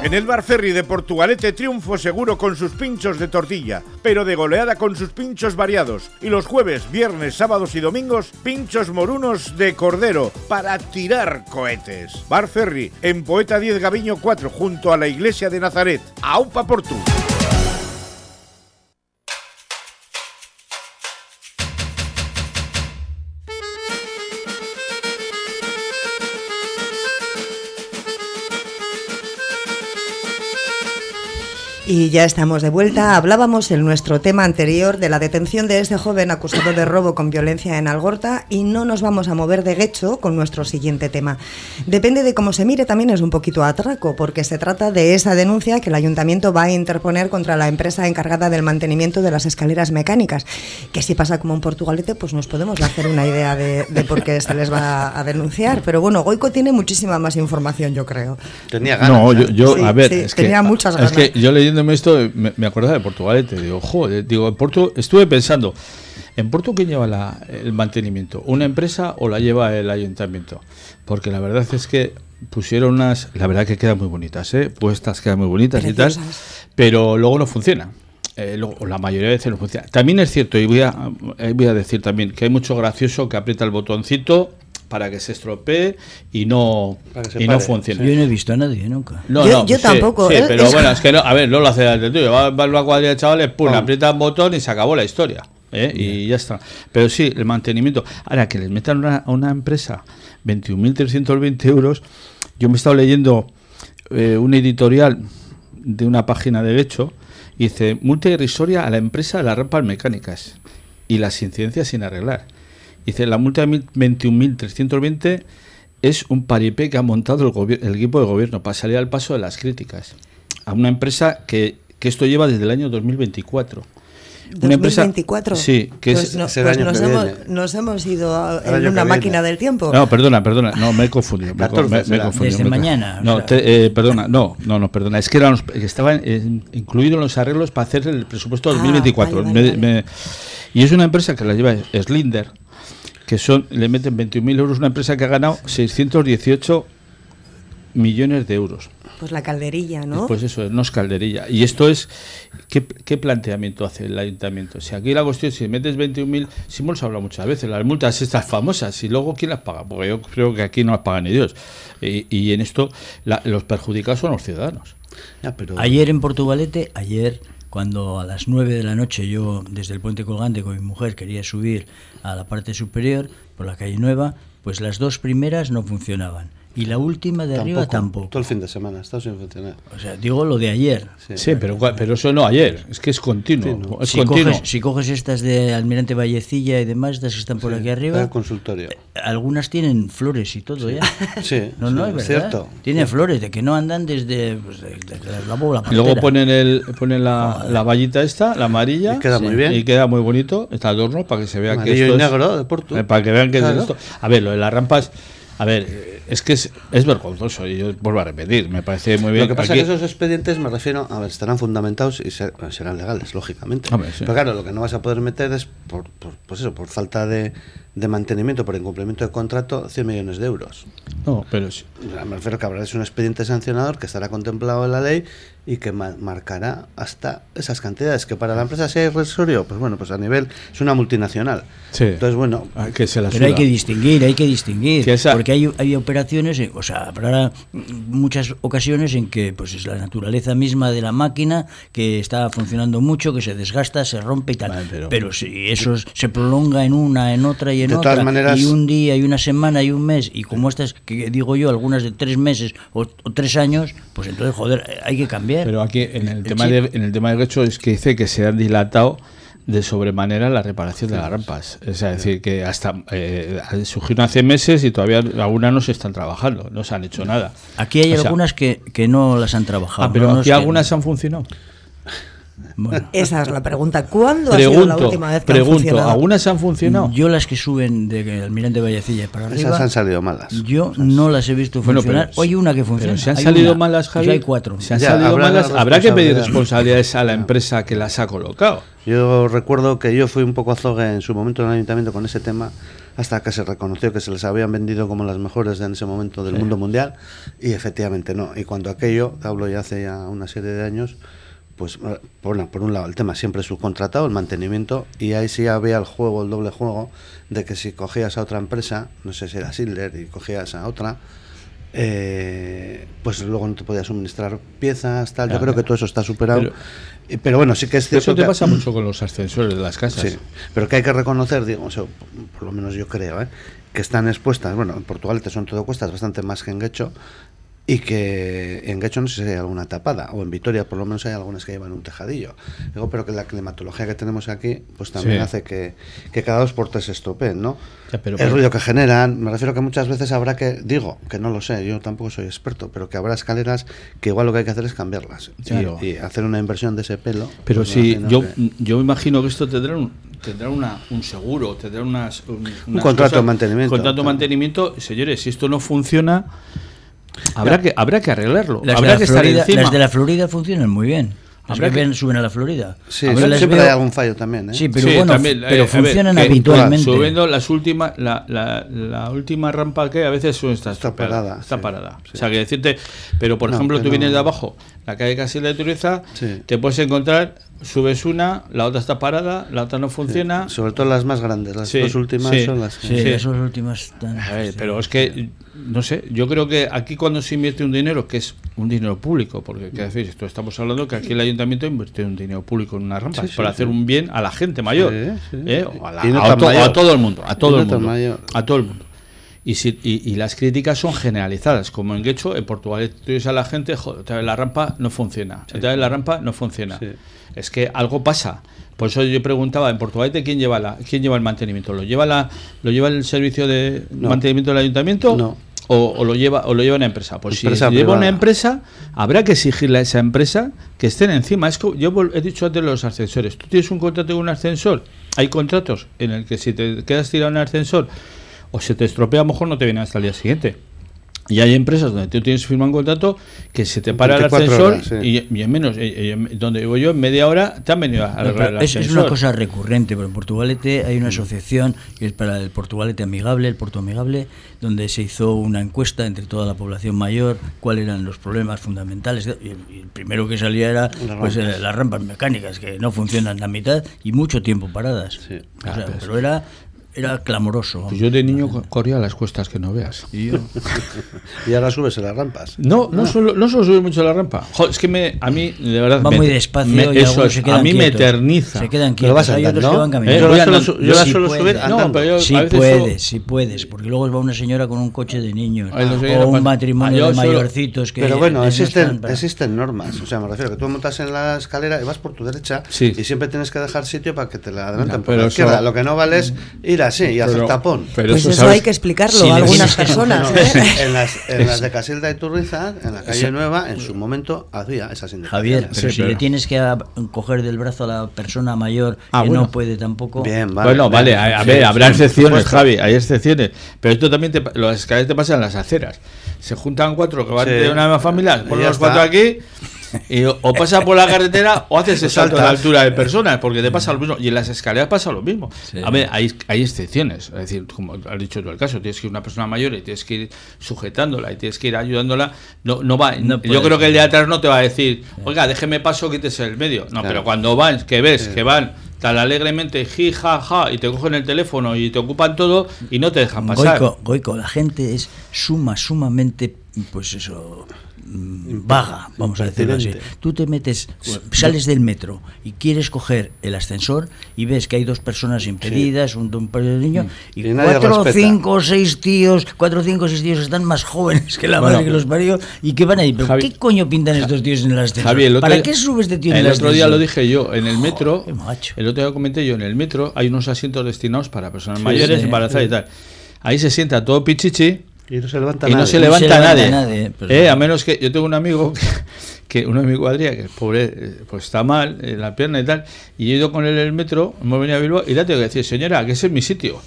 En el Bar Ferry de Portugalete triunfo seguro con sus pinchos de tortilla, pero de goleada con sus pinchos variados. Y los jueves, viernes, sábados y domingos, pinchos morunos de cordero para tirar cohetes. Bar Ferry, en Poeta 10 Gaviño 4, junto a la iglesia de Nazaret. ¡Aupa Portu! Y ya estamos de vuelta. Hablábamos en nuestro tema anterior de la detención de este joven acusado de robo con violencia en Algorta y no nos vamos a mover de Guecho con nuestro siguiente tema. Depende de cómo se mire, también es un poquito atraco, porque se trata de esa denuncia que el ayuntamiento va a interponer contra la empresa encargada del mantenimiento de las escaleras mecánicas. Que si pasa como en Portugalete, pues nos podemos hacer una idea de, de por qué se les va a denunciar. Pero bueno, Goico tiene muchísima más información, yo creo. Tenía ganas. No, yo, ¿eh? yo Sí, a ver, sí, es que, tenía muchas es que ganas. yo esto me, me acordaba de Portugalete. Digo, joder, digo, en Porto, estuve pensando, ¿en Porto quién lleva la- el mantenimiento? ¿Una empresa o la lleva el ayuntamiento? Porque la verdad es que pusieron unas, la verdad que quedan muy bonitas, ¿eh? puestas quedan muy bonitas y tal, pero luego no funcionan. Eh, luego, la mayoría de veces no funciona. También es cierto, y voy a, eh, voy a decir también, que hay mucho gracioso que aprieta el botoncito para que se estropee y no, y no pare, funcione. Yo no he visto a nadie nunca. No, Yo- no, yo sí, tampoco, Sí, es- pero es- bueno, es que no, a ver, no lo hace delante tuyo. Va, va a la cuadrilla de chavales, pum, Oh. aprieta un botón y se acabó la historia. ¿eh? Y ya está. Pero sí, el mantenimiento. Ahora, que les metan una- a una empresa 21.320 euros, yo me he estado leyendo eh, un editorial de una página de y dice, multa irrisoria a la empresa de las rampas mecánicas y las incidencias sin arreglar. Dice, la multa de mil- 21.320 es un paripé que ha montado el, el equipo de gobierno para salir al paso de las críticas a una empresa que, que esto lleva desde el año 2024. Una empresa- 2024. sí, que pues es- no- es el pues año nos, que hemos, viene. nos hemos ido a- en una máquina viene. del tiempo. No, perdona, perdona, no, me he confundido. Me, he con- 14 me- me he será. confundido, Desde me mañana. No, te- eh, perdona, no, no, no, perdona. Es que, eran los- que estaban eh, incluidos en los arreglos para hacer el presupuesto Ah, 2024. vale, vale, Me- vale. me- y es una empresa que la lleva Slinder, que son le meten 21.000 euros, una empresa que ha ganado 618 millones de euros. Pues la calderilla, ¿no? Pues eso, no es calderilla. Y esto es, ¿qué, qué planteamiento hace el ayuntamiento? Si aquí la cuestión, si metes 21.000, si hemos hablado muchas veces, las multas estas famosas, y luego ¿quién las paga? Porque yo creo que aquí no las paga ni Dios. Y, y en esto la- los perjudicados son los ciudadanos. Ya, pero Ayer en Portugalete, ayer cuando a las 9 de la noche yo desde el puente colgante con mi mujer quería subir a la parte superior por la calle Nueva, pues las dos primeras no funcionaban y la última de arriba tampoco. Todo el fin de semana, está sin funcionar. O sea, digo lo de ayer. Sí, pero, cua- pero eso no ayer, es que es continuo. Sí, ¿no? Es Si continuo. coges, si coges estas de Almirante Vallecilla y demás, estas que están por aquí Está arriba, el consultorio. algunas tienen flores y todo ya. Sí, No, no, sí, es verdad. cierto. Tiene flores, de que no andan desde, pues, de- desde la bola Y luego ponen, el, ponen la, la vallita esta, la amarilla. Y queda muy bien. Y queda muy bonito, este adorno, para que se vea que Amarillo esto y es- negro de Porto. eh, para que vean que Claro. es esto. A ver, lo de las rampas, a ver, es que es, es vergonzoso, y yo vuelvo a repetir, me parece muy bien. Lo que pasa es que esos expedientes, me refiero, a ver, estarán fundamentados y ser- serán legales, lógicamente. Sí. Pero claro, lo que no vas a poder meter es, por, por- pues eso, por falta de, de mantenimiento, por incumplimiento de contrato, 100 millones de euros. No, pero sí. Me refiero que habrá es un expediente sancionador que estará contemplado en la ley y que ma- marcará hasta esas cantidades. Que para la empresa sea irrisorio, pues bueno, pues a nivel, es una multinacional. Sí. Entonces, bueno, Ah, que se la Pero hay que distinguir, hay que distinguir. Que esa- Porque hay, hay operaciones, eh, o sea, habrá muchas ocasiones en que pues es la naturaleza misma de la máquina que está funcionando mucho, que se desgasta, se rompe y tal. pero, si eso se prolonga en una, en otra y en otra, y un día y una semana y un mes, y como estas que digo yo, algunas de tres meses o, tres años, pues entonces, joder, hay que cambiar. Pero aquí en el, tema de, en el tema de hecho es que dice que se han dilatado de sobremanera la reparación de las rampas. Es decir, que hasta eh, surgieron hace meses y todavía algunas no se están trabajando, no se han hecho nada. Aquí hay algunas que, que, no las han trabajado. Ah, pero aquí algunas han funcionado. Esa es la pregunta. ¿Cuándo ha sido la última vez que pregunto, han funcionado? ¿algunas han funcionado? Yo las que suben de Almirante Vallecilla para arriba. Esas han salido malas. Yo no las he visto funcionar. Hoy una que funciona. Pero si han salido malas, Javi. hay cuatro. Si han salido malas, habrá que pedir responsabilidades a la empresa que las ha colocado. Yo recuerdo que yo fui un poco azogue en su momento en el ayuntamiento con ese tema hasta que se reconoció que se les habían vendido como las mejores en ese momento del mundo mundial y efectivamente no. Y cuando aquello, hablo ya hace ya una serie de años, pues eh, por, un lado el tema siempre subcontratado, el mantenimiento, y ahí sí había el juego, el doble juego, de que si cogías a otra empresa, no sé si era Silder, y cogías a otra, eh, pues luego no te podía suministrar piezas, tal. Yo creo que todo eso está superado. Pero, bueno, sí que es cierto. Eso te pasa mucho con los ascensores de las casas. Sí, pero que hay que reconocer, digo, por lo menos yo creo, ¿eh? que están expuestas. Bueno, en Portugal te son todo cuestas bastante más que en Guecho, y que en Guecho no sé si hay alguna tapada, o en Vitoria por lo menos hay algunas que llevan un tejadillo. Digo, pero que la climatología que tenemos aquí, pues también hace que, cada dos por tres se estropeen, ¿no? el ruido que generan, me refiero que muchas veces habrá que, digo, que no lo sé, yo tampoco soy experto, pero que habrá escaleras que igual lo que hay que hacer es cambiarlas y, hacer una inversión de ese pelo. Pero pues si yo, yo imagino que esto tendrá un, tendrá una, un seguro, tendrá unas, un contrato de mantenimiento. Contrato de mantenimiento, señores, si esto no funciona Habrá, que, habrá que arreglarlo. Las habrá de que Florida, Las de la Florida funcionan muy bien. Habrá que, suben a la Florida. Sí, siempre hay algún fallo también. ¿eh? Sí, pero bueno, pero eh, funcionan habitualmente. subiendo las últimas, la, la, la, última rampa que a veces está, está parada. Está parada. O sea, que decirte, pero por ejemplo, tú vienes de abajo, la calle Casilla de Turiza, te puedes encontrar subes una, la otra está parada, la otra no funciona. sobre todo las más grandes, las dos últimas son las Sí, las dos últimas están. pero es que, no sé, yo creo que aquí cuando se invierte un dinero, que es un dinero público, porque ¿qué decir? Esto estamos hablando que aquí el ayuntamiento invierte un dinero público en una rampa para hacer un bien a la gente mayor, ¿eh? a, todo el mundo, a todo el mundo, a todo el mundo. Y, si, y, las críticas son generalizadas, como en Guecho, en Portugal, tú dices a la gente, joder, la rampa no funciona, la rampa no funciona es que algo pasa. Por eso yo preguntaba, en Portugal, ¿quién lleva, la, quién lleva el mantenimiento? ¿Lo lleva, la, ¿Lo lleva el servicio de mantenimiento del ayuntamiento? No. O, lo lleva o lo lleva una empresa. Pues si lleva una empresa, habrá que exigirle a esa empresa que estén encima. Es yo he dicho antes los ascensores. Tú tienes un contrato con un ascensor. Hay contratos en el que si te quedas tirado en el ascensor o se te estropea, a lo mejor no te viene hasta el día siguiente. Y hay empresas donde tú tienes firmado un contrato que se te para el ascensor y, en menos, donde digo yo, en media hora te han venido a arreglar el Es una cosa recurrente, pero en Portugalete hay una asociación que es para el Portugalete Amigable, el Porto Amigable, donde se hizo una encuesta entre toda la población mayor, cuáles eran los problemas fundamentales. Y el, primero que salía era pues, eh, las rampas mecánicas, que no funcionan la mitad y mucho tiempo paradas. pero era era clamoroso. Pues yo de niño corría las cuestas que no veas. Y, ahora subes en las rampas. No, no, solo, no solo sube mucho la rampa. es que me, a mí, de verdad. Va muy despacio y eso se quedan A mí me eterniza. Se quedan quietos. Vas Hay otros que van caminando. Yo, la suelo, yo la suelo subir No, pero yo, sí puedes, sí puedes. Porque luego va una señora con un coche de niños. o un matrimonio ah, de mayorcitos que. Pero bueno, existen, existen normas. O sea, me refiero que tú montas en la escalera y vas por tu derecha y siempre tienes que dejar sitio para que te la adelanten por la izquierda. Lo que no vale es ir a sí, y hacer tapón. pues eso, hay que explicarlo a algunas personas. ¿eh? en, las, en las de Casilda y Turrizar, en la calle Nueva, en su momento había esas. Javier, pero si le tienes que coger del brazo a la persona mayor ah, que no puede tampoco. Bien, vale. Bueno, vale, a, ver, habrá excepciones, Javi, hay excepciones. Pero esto también, te, los escaleras te pasan en las aceras. Se juntan cuatro que van de una misma familia, ponen los cuatro aquí y o pasa por la carretera o haces ese salto de altura de personas, porque te pasa lo mismo. Y en las escaleras pasa lo mismo. A ver, hay, hay excepciones. Es decir, como has dicho tú el caso, tienes que ir una persona mayor y tienes que ir sujetándola y tienes que ir ayudándola. No, no va. yo creo que el de atrás no te va a decir, oiga, déjeme paso, quítese el medio. No, pero cuando van, que ves que van tan alegremente, ji, ja, ja, y te cogen el teléfono y te ocupan todo y no te dejan pasar. Goico, Goico, la gente es suma, sumamente, pues eso, vaga, vamos a decirlo así. Tú te metes, sales del metro y quieres coger el ascensor y ves que hay dos personas impedidas, un, un niño, y, Y cuatro, cinco o seis tíos, cuatro, cinco o seis tíos están más jóvenes que la Bueno. madre que los parió y que van ahí. ¿Pero Javi- qué coño pintan estos tíos en el ascensor? Javi, el otro ¿Para qué sube este tío en El el otro día lo dije yo, en el metro, el otro día comenté yo, en el metro hay unos asientos destinados para personas mayores, sí, embarazadas y tal. Ahí se sienta todo pichichi Y no se levanta y no nadie. se No se levanta, levanta nadie. nadie, pues Eh, a menos que yo tengo un amigo que, que uno de mi cuadrilla, que el pobre eh, pues está mal en la pierna y tal, y he ido con él en el metro, hemos venido a Bilbao y le tengo que decir, señora, que ese es mi sitio.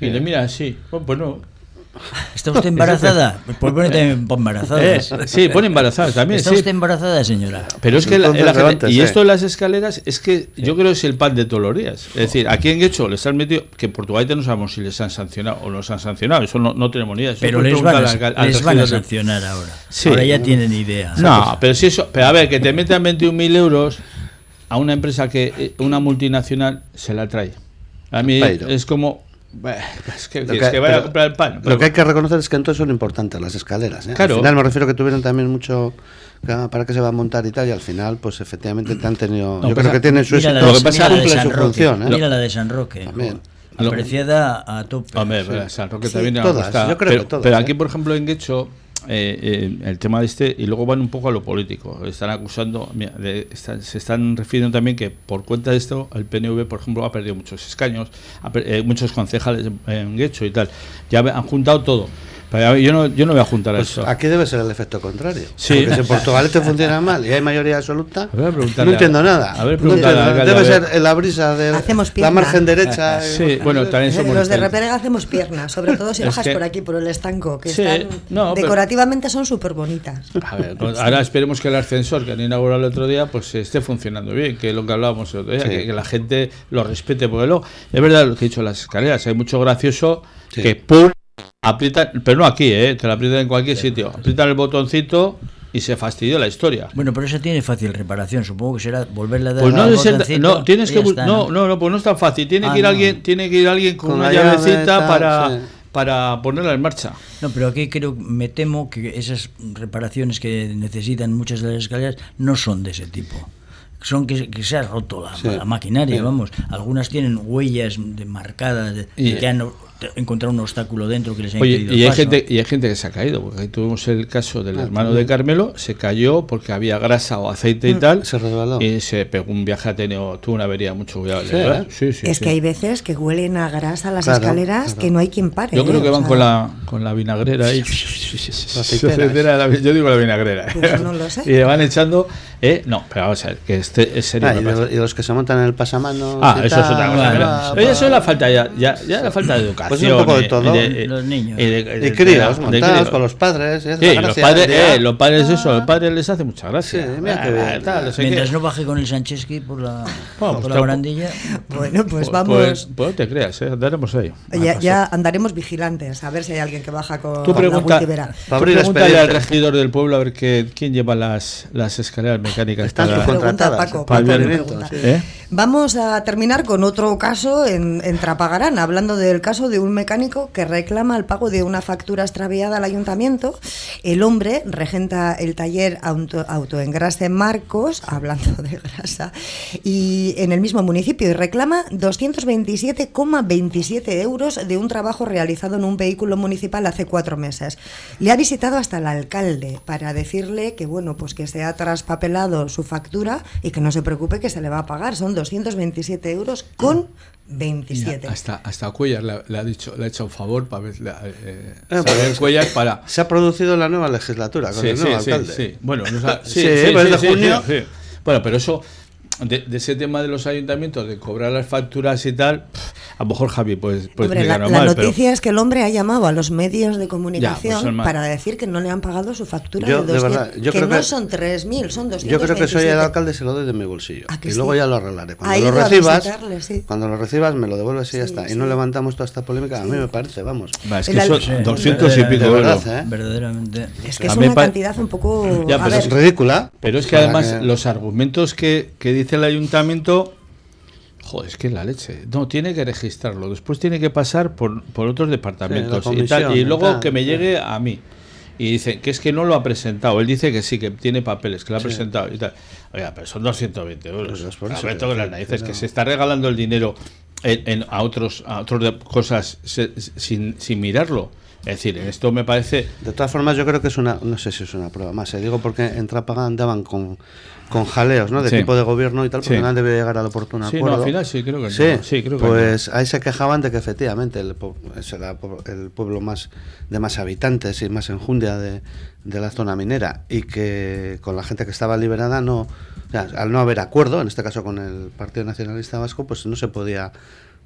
Y le mira así, "Oh, pues no. ¿Está usted embarazada? Pues ponete embarazada. Eh, sí, pone embarazada también, ¿Está sí. usted embarazada, señora? Pero es que la- gente- y esto de las escaleras es que yo creo que es el pan de todos los días. Es decir, aquí en Guecho les han metido, que en Portugal no sabemos si les han sancionado o no les han sancionado, eso no, no tenemos ni idea. Eso Pero les van, a, preguntar al- al les van a regidor de- sancionar ahora. Sí. Ahora ya tienen idea. No, pero si eso, pero a ver, que te metan 21.000 euros a una empresa que eh, una multinacional se la trae. A mí es como, es que, Lo es que- que vaya a pero- comprar el pan. Lo que hay que reconocer es que entonces son importantes las escaleras. ¿eh? Claro. Al final me refiero que tuvieron también mucho para que se va a montar y tal, y al final, pues efectivamente te han tenido. No, yo pasa- creo que tienen su Mira la, éxito. de, que pasa- cumple San su Roque. función. ¿eh? Mira la de San Roque. También. Lo- Apreciada a tope. Hombre, pero San Roque Sí, también todas, yo creo pero, que todas, pero ¿eh? aquí, por ejemplo, en Guecho, eh, eh, el tema de este, y luego van un poco a lo político. Están acusando, mira, de- están- se están refiriendo también que por cuenta de esto, el PNV, por ejemplo, ha perdido muchos escaños, ha eh, muchos concejales en, en y tal. Ya han juntado todo. Yo no, yo no voy a juntar a Pues eso. aquí debe ser el efecto contrario. Sí. Porque si en Portugalete funciona mal y hay mayoría absoluta, A ver, no entiendo nada. a ver, No entiendo. debe a ver. ser en la brisa de Hacemos la margen derecha. Sí, bueno, también somos Los de. Reperega hacemos piernas, sobre todo si Es bajas que- por aquí, por el estanco, que Sí, están no, pero- decorativamente son súper bonitas. A ver, con- ahora esperemos que el ascensor que han inaugurado el otro día pues esté funcionando bien, que es lo que hablábamos el otro día, Sí. que, que la gente lo respete, porque luego, es verdad lo que he dicho, las escaleras, hay mucho gracioso Sí. que pum, aprietan, pero no aquí, eh, te lo aprietan en cualquier sitio, aprietan el botoncito y se fastidió la historia. Bueno, pero eso tiene fácil reparación. Supongo que será volverle a dar Pues no, el- no tienes que está, no, no, no, pues no es tan fácil, tiene Ah, que ir no. alguien, tiene que ir alguien con, Con una la llave, llavecita para sí. para ponerla en marcha. No, pero aquí creo, me temo que esas reparaciones que necesitan muchas de las escaleras no son de ese tipo. Son que, que se ha roto la, Sí. la maquinaria, Sí. vamos. Algunas tienen huellas de marcadas de, Y- que han encontrado un obstáculo dentro que les ha Oye, impedido y hay, paso. gente, y hay gente que se ha caído, porque ahí tuvimos el caso del Ah, hermano también. de Carmelo, se cayó porque había grasa o aceite y tal, se resbaló. y se pegó un viaje, ha tenido, tuvo una avería mucho cuidado. Sí, ¿verdad? ¿eh? sí, sí, es sí. que hay veces que huelen a grasa las Claro, escaleras claro. que no hay quien pare. Yo creo ¿eh? que O van sea, con la, con la vinagrera ahí. Yo digo la vinagrera. Pues no lo sé. Y le van echando. Eh, no, pero vamos a ver, que este es serio. Ah, y, que los, y los que se montan en el pasamanos. Ah, eso es otra cosa. Eso es la falta ya, ya, ya la falta de educación. Pues es un poco de todo. y Los niños. y de- de- de- críos, de- montados críos. con los padres. Sí, la los padres, eh, los padres eso, los padres les hace mucha gracia. Sí, mira qué bien. tal, no sé Mientras qué. no baje con el Sancheski por la, Bueno, por pues la tampoco- barandilla. Bueno, pues Pues- vamos. Pues, pues no te creas, eh, andaremos ahí. ya, ya andaremos vigilantes a ver si hay alguien que baja con Tú la pregunta, multivera. tú pregúntale al regidor del pueblo a ver que, quién lleva las, las escaleras mecánicas. Están para- Paco, para. ¿Eh? Vamos a terminar con otro caso en, en Trapagarán, hablando del caso de un mecánico que reclama el pago de una factura extraviada al ayuntamiento. El hombre regenta el taller auto, Autoengrase Marcos, hablando de grasa, y en el mismo municipio y reclama 227,27 euros de un trabajo realizado en un vehículo municipal hace cuatro meses. Le ha visitado hasta el alcalde para decirle que bueno, pues que se ha traspapelado su factura y que no se preocupe que se le va a pagar. Son 227 euros con 27. Mira, hasta, hasta Cuellar le, ha- le ha dicho, le ha hecho un favor para ver, eh, Ah, pues, Cuellar para. Se ha producido la nueva legislatura con Sí, el sí, nuevo sí, alcalde. sí. Bueno. Bueno, pero eso, de, de ese tema de los ayuntamientos, de cobrar las facturas y tal, pff, a lo mejor Javi, pues, pues Hombre, la, explicarlo la mal, pero- noticia es que el hombre ha llamado a los medios de comunicación mal. para decir que no le han pagado su factura Yo, de de 200, verdad, yo que creo no que- son 3.000, son 227. Yo creo que soy el alcalde se lo doy de mi bolsillo. ¿A que Y luego ya lo arreglaré. Cuando lo recibas, sí. cuando lo recibas me lo devuelves y ya Sí, está. Y no levantamos toda esta polémica. A mí me parece, vamos. Va, es que son Sí, 200 y pico de euros. verdad, ¿eh? Verdaderamente. Es que es una cantidad un poco... Ya, Es ridícula. Pero es que además los argumentos que, que dice el ayuntamiento, Joder, es que la leche. No, tiene que registrarlo. Después tiene que pasar por, por otros departamentos Sí, y, tal, y luego tal, que me llegue a mí. Y dice que es que no lo ha presentado. Él dice que sí, que tiene papeles, que lo ha presentado y tal. Oiga, pero son 220 euros. Pues es por eso que las narices, que se está regalando el dinero en, en- a otros a otros de- cosas se- sin, sin mirarlo. Es decir, esto me parece. De todas formas, yo creo que es una, no sé si es una prueba más, eh, digo porque en Trápaga andaban con, con jaleos, ¿no? De Sí. tipo de gobierno y tal, porque Sí. no han debido llegar al oportuno Sí, no, acuerdo. al final sí, creo que sí, no. Sí, creo que pues ahí se quejaban de que efectivamente el, será el pueblo más de más habitantes y más enjundia de, de la zona minera y que con la gente que estaba liberada no, o sea, al no haber acuerdo, en este caso con el Partido Nacionalista Vasco, pues no se podía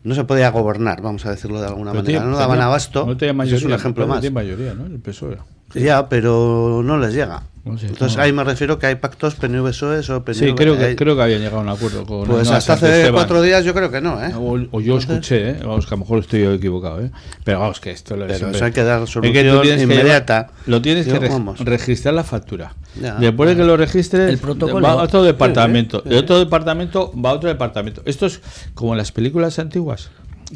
no se podía gobernar, vamos a decirlo de alguna Pero manera. tiene- no daban abasto. No tenía mayoría. es un ejemplo no más. tiene mayoría, ¿no? El PSOE. Ya, pero no les llega. No sé, Entonces no. ahí me refiero que hay pactos PNV-PSOE o PNV. Sí, creo que, hay- creo que habían llegado a un acuerdo con Pues no, hasta hace Esteban. cuatro días yo creo que no, ¿eh? O, o yo escuché, ¿eh? vamos, que a lo mejor estoy yo equivocado, ¿eh? pero vamos, que esto lo Pero siempre- eso hay que dar Es solución tienes que inmediata. lo tienes que Yo, reg- vamos. registrar la factura. Ya. Después de que lo registres, El protocolo. va a otro departamento. Sí, sí. De otro departamento va a otro departamento. Esto es como en las películas antiguas.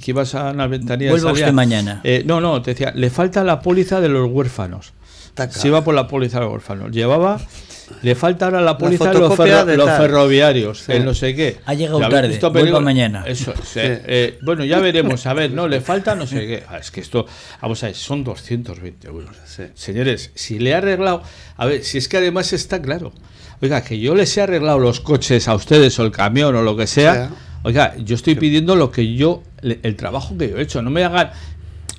Que ibas a una ventanilla y Vuelva usted mañana. eh, no, no, te decía, le falta la póliza de los huérfanos. Taca. Se iba por la póliza de los huérfanos. Llevaba, le falta ahora la póliza de los, fotocopia ferro- de los ferroviarios, Sí. el no sé qué. Ha llegado tarde, visto mañana. Eso es. Sí. eh, eh, bueno, ya veremos. A ver, no, le falta no sé qué. Ah, es que esto, vamos a ver, son 220 euros. Sí. Señores, si le he arreglado. A ver, si es que además está claro. Oiga, que yo les he arreglado los coches a ustedes o el camión o lo que sea. Sea. Oiga, yo estoy pidiendo lo que yo, el trabajo que yo he hecho. No me hagan.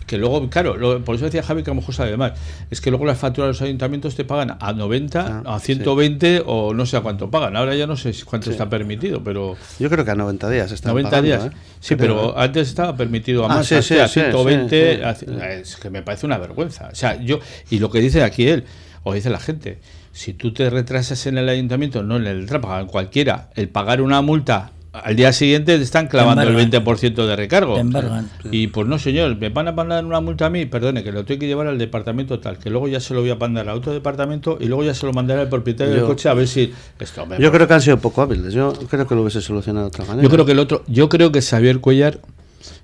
Que luego, claro, lo- por eso decía Javi que a lo mejor sabe más. Es que luego las facturas de los ayuntamientos te pagan a 90, Ah, a 120 o no sé a cuánto pagan. Ahora ya no sé cuánto Sí. está permitido, pero. Yo creo que a 90 días están 90 pagando, días. ¿eh? Sí, Creo, pero antes estaba permitido a Ah, más, sí, a sí, a sí, 120, sí, a- sí. es que me parece una vergüenza. O sea, yo y lo que dice aquí él o dice la gente, si tú te retrasas en el ayuntamiento, no en el Trápaga, en cualquiera, el pagar una multa al día siguiente te están clavando el embargan. 20% de recargo. Te embargan. Y pues no, señor, me van a mandar una multa a mí, perdone, que lo tengo que llevar al departamento tal, que luego ya se lo voy a mandar a otro departamento y luego ya se lo mandaré al propietario del coche a ver si esto hombre, Yo creo que han sido poco hábiles. Yo creo que lo hubiese solucionado de otra manera. yo creo que el otro, yo creo que Xavier Cuellar,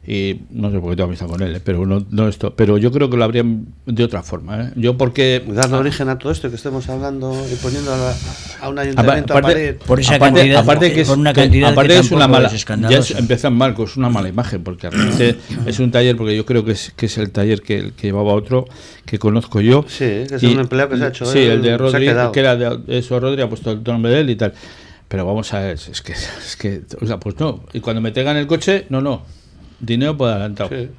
y no sé por qué tengo amistad con él, eh, pero no, no esto, pero yo creo que lo habrían de otra forma. ¿eh? Yo porque Darle origen a todo esto que estemos hablando y poniendo a, la- a un ayuntamiento a aparte. Por esa aparte- cantidad, aparte que es, por una que- cantidad que aparte es una mala, es ya es- empiezan mal, es una mala imagen, porque realmente es un taller, porque yo creo que es, que es el taller que, que llevaba otro que conozco yo. Sí, que es un empleado que se ha hecho, Sí, él, el de Rodri, que era de eso, Rodri ha puesto el nombre de él y tal. Pero vamos a ver, es que, es que, o sea, pues no. Y cuando me tengan el coche, no, no. Dinero por adelantado. Sí.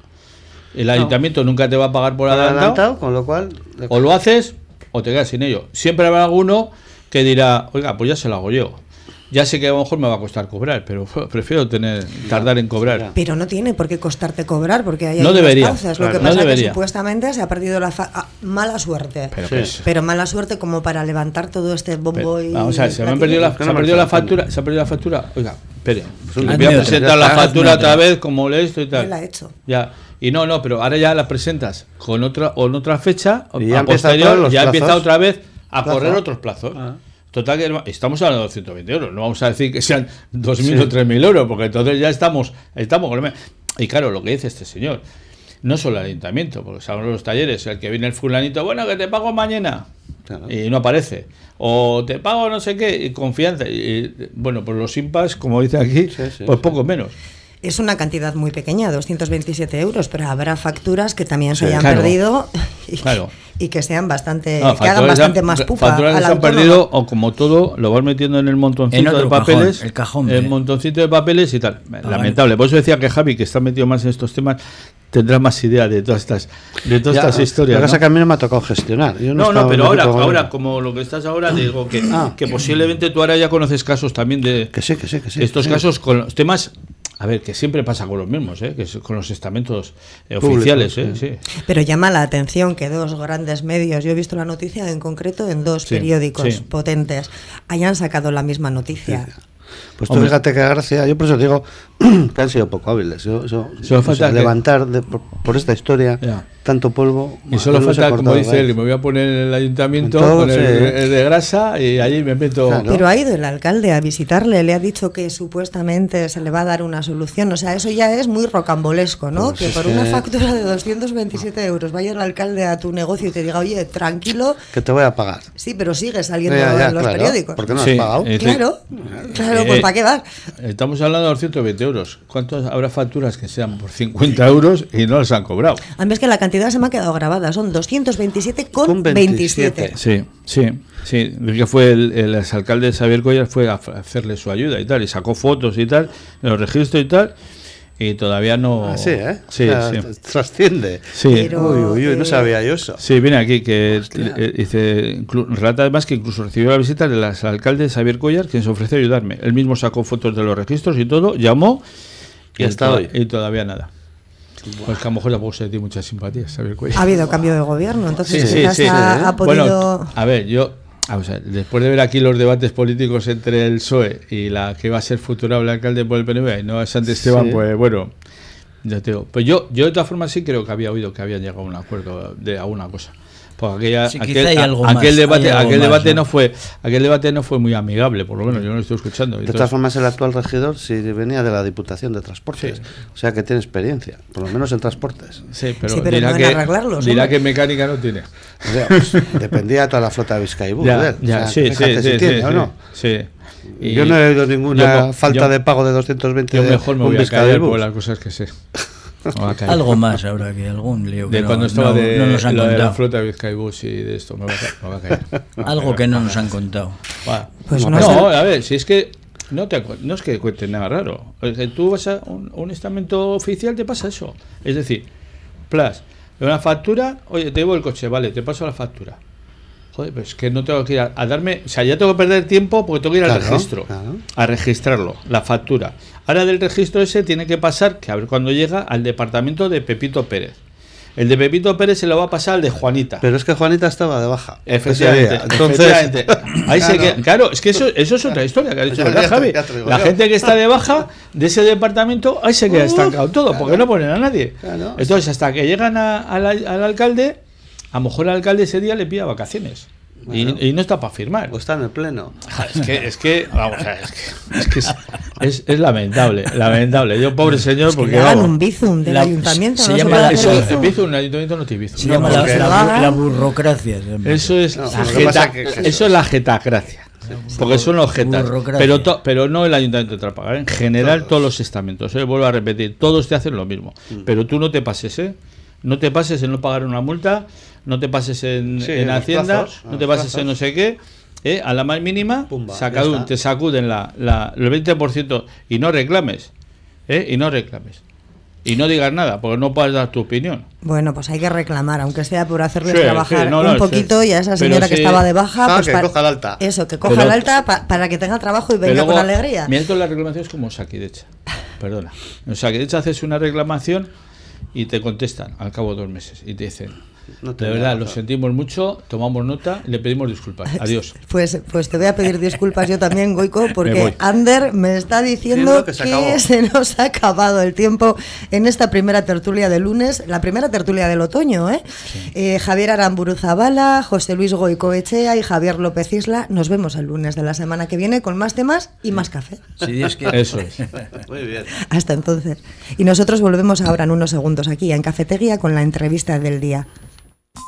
El ayuntamiento nunca te va a pagar por Por adelantado. adelantado, con lo cual. O lo haces o te quedas sin ello. Siempre habrá alguno que dirá, oiga, pues ya se lo hago yo. Ya sé que a lo mejor me va a costar cobrar, pero prefiero tener tardar en cobrar. Pero no tiene por qué costarte cobrar, porque hay No debería, causas. Lo que no pasa es que debería. supuestamente se ha perdido la fa- ah, mala suerte. Pero, Sí. pues, Pero mala suerte como para levantar todo este bombo pero, y. vamos a ver, se me ha platillo. perdido la, ¿Por qué se ha no perdido la factura. Se ha perdido la factura. Oiga, espere. Pues un- voy a presentar la factura otra. vez, como le esto y tal. La hecho. Ya. Y no, no, pero ahora ya la presentas con otra o en otra fecha, Y ya a empieza posterior, ya empieza otra vez a Plazo. correr otros plazos. Ah. Total, que estamos hablando de 220 euros. No vamos a decir que sean 2.000 o 3.000 euros, porque entonces ya estamos, estamos con el- Y claro, lo que dice este señor, no solo el ayuntamiento, porque sabemos los talleres, el que viene el fulanito, bueno, que te pago mañana, Claro. y no aparece. O te pago no sé qué, y confianza. Y, y, bueno, pues los impas, como dice aquí, Sí, sí, pues sí. poco menos. Es una cantidad muy pequeña, 227 euros, pero habrá facturas que también se Sí, hayan claro. perdido y, Claro. y que sean bastante, No, Eh, que hagan bastante más pupa facturas han perdido o como todo lo vas metiendo en el montoncito En otro de cajón, papeles el cajón el B. montoncito de papeles y tal vale. lamentable por eso decía que Javi que está metido más en estos temas tendrá más idea de todas estas de todas Ya, estas historias Lo que ¿no? pasa es que a mí no me ha tocado gestionar. Yo no, no, pero ahora, ahora, como lo que estás ahora, digo que, Ah. que posiblemente tú ahora ya conoces casos también de Que sí, que sí, que sí. estos sí. casos con los temas, a ver, que siempre pasa con los mismos, ¿eh? que es con los estamentos eh, oficiales, ¿eh? sí. Pero llama la atención que dos grandes medios, yo he visto la noticia en concreto en dos Sí, periódicos sí. potentes, hayan sacado la misma noticia. Pues tú Hombre. fíjate que gracia, yo por eso digo que han sido poco hábiles. Yo, yo- Solo o sea, falta que- levantar de- por, por esta historia. Tanto polvo. Y solo falta, como dice él, me voy a poner en el ayuntamiento con el, de grasa y allí me meto. Claro. Pero ha ido el alcalde a visitarle, le ha dicho que supuestamente se le va a dar una solución. O sea, eso ya es muy rocambolesco, ¿no? Pues que por que- una factura de 227 euros vaya el alcalde a tu negocio y te diga, oye, tranquilo, Que te voy a pagar. sí, pero sigue saliendo Ya, ya, en los claro, periódicos. ¿Por qué no Sí, has pagado? eh, Claro, claro, Eh, pues ¿para qué vas? Estamos hablando de 220 euros. ¿Cuántos habrá facturas que sean por 50 euros y no las han cobrado? A mí es que la cantidad se me ha quedado grabada, son 227 con, Con 27. 27. Sí, sí, sí. Que fue el, el exalcalde Xavier Collar fue a hacerle su ayuda y tal, y sacó fotos y tal, de los registros y tal, y todavía no. Ah, sí, ¿eh? Sí, O sea, sí. t- Trasciende. Sí. Pero- Uy, uy, uy, no sabía yo eso. Sí, viene aquí que eh, dice, relata además que incluso recibió la visita del alcalde Xavier Collar, quien se ofreció a ayudarme. Él mismo sacó fotos de los registros y todo, llamó Y hasta to- hoy. y todavía nada. Pues que a lo mejor tampoco se tiene mucha simpatía, Xavier Collar. Ha habido cambio de gobierno, entonces Sí, sí, sí. ha, ha Bueno, podido... a ver, yo, vamos a ver, después de ver aquí los debates políticos entre el PSOE y la que va a ser futura alcalde por el PNV, y no es Santi Esteban, Sí. pues bueno, ya te digo. Pues yo, yo de todas formas sí creo que había oído que habían llegado a un acuerdo de alguna cosa. Porque aquella, Sí, aquel, hay a- algo aquel más, hay debate, algo aquel más, debate ¿no? ¿no? fue, aquel debate no fue muy amigable, por lo menos yo no lo estoy escuchando. De todas formas, el actual regidor sí venía de la Diputación de Transportes. Sí. O sea que tiene experiencia, por lo menos en transportes. sí, pero, Sí, pero dirá, no que, arreglarlos, dirá que mecánica no tiene. O sea, pues, dependía de toda la flota de Vizcaibus. Ya, ya, O sea, sí, sí, sí, si tiene sí, o sí, no. sí. Y yo no he oído ninguna yo falta yo- de pago de 220 Yo mejor me voy a callar por las cosas que sé. Me voy a callar. Algo más habrá que algún lío que de no, cuando estaba no- de, no nos han lo de la flota de Vizcaibus y de esto, me voy a, ca- me voy a callar. Algo que no nos han contado. Va. Pues no, a ver, si es que no, te, no es que cuente nada raro. Es que tú vas a un, un estamento oficial, te pasa eso. Es decir, plus, una factura, oye, te llevo el coche, vale, te paso la factura. Joder, pues es que no tengo que ir a, a darme. O sea, ya tengo que perder tiempo porque tengo que ir al Claro, registro. claro. A registrarlo, la factura. Ahora del registro ese tiene que pasar, que a ver cuando llega, al departamento de Pepito Pérez. El de Pepito Pérez se lo va a pasar al de Juanita. Pero es que Juanita estaba de baja. Efectivamente. Entonces, efectivamente. Ahí se claro. queda- claro, es que eso, eso es otra historia que ha dicho, ¿verdad, Javi? La gente que está de baja de ese departamento, ahí se queda estancado todo, porque no ponen a nadie. Claro. Entonces, hasta que llegan a- al, al alcalde, a lo mejor el alcalde ese día le pilla vacaciones. Y, Bueno. y no está para firmar. O está en el pleno. Es que, es que, vamos, es que, es, que es, es- es lamentable, lamentable. Yo, pobre señor, Que porque hagan un bizum del La- ayuntamiento. se no llama puede la- eso, bizum. un ayuntamiento no te bizum. Se No, llama la, la la burocracia. se llama. Eso es No, jeta- que- que eso es la jetacracia. Porque son los jetas. Pero, to- pero no el ayuntamiento de Trapagaran. En general, todos, los estamentos. ¿eh? Vuelvo a repetir, todos te hacen lo mismo. Mm. Pero tú no te pases, ¿eh? No te pases en no pagar una multa, no te pases en, Sí, en en los Hacienda, plazos, no te pases en no sé qué. ¿eh? A la más mínima, Pumba, te sacuden la, la- el 20% y no reclames. ¿eh? Y no reclames. Y no digas nada, porque no puedes dar tu opinión. Bueno, pues hay que reclamar, aunque sea por hacerles Sí, trabajar sí, no, no, un sí. poquito y a esa Pero señora que estaba de baja, Ah, pues que para- coja el alta. Eso, que coja Pero- el alta pa- para que tenga trabajo y venga con alegría. Mira, la reclamación es como Saquidecha. Perdona. En Saquidecha haces una reclamación y te contestan al cabo de dos meses y te dicen, No de verdad, lo sentimos mucho, tomamos nota y le pedimos disculpas. Adiós. Pues, pues te voy a pedir disculpas yo también, Goico, Me porque Ander me está diciendo que se nos ha acabado el tiempo en esta primera tertulia de lunes, la primera tertulia del otoño. ¿eh? Eh, Javier Aramburu Zabala, José Luis Goico Echea y Javier López Isla. Nos vemos el lunes de la semana que viene con más temas y más café. Si Dios quiere. Eso es. Muy bien. Hasta entonces. Y nosotros volvemos ahora en unos segundos aquí en Cafetería con la entrevista del día.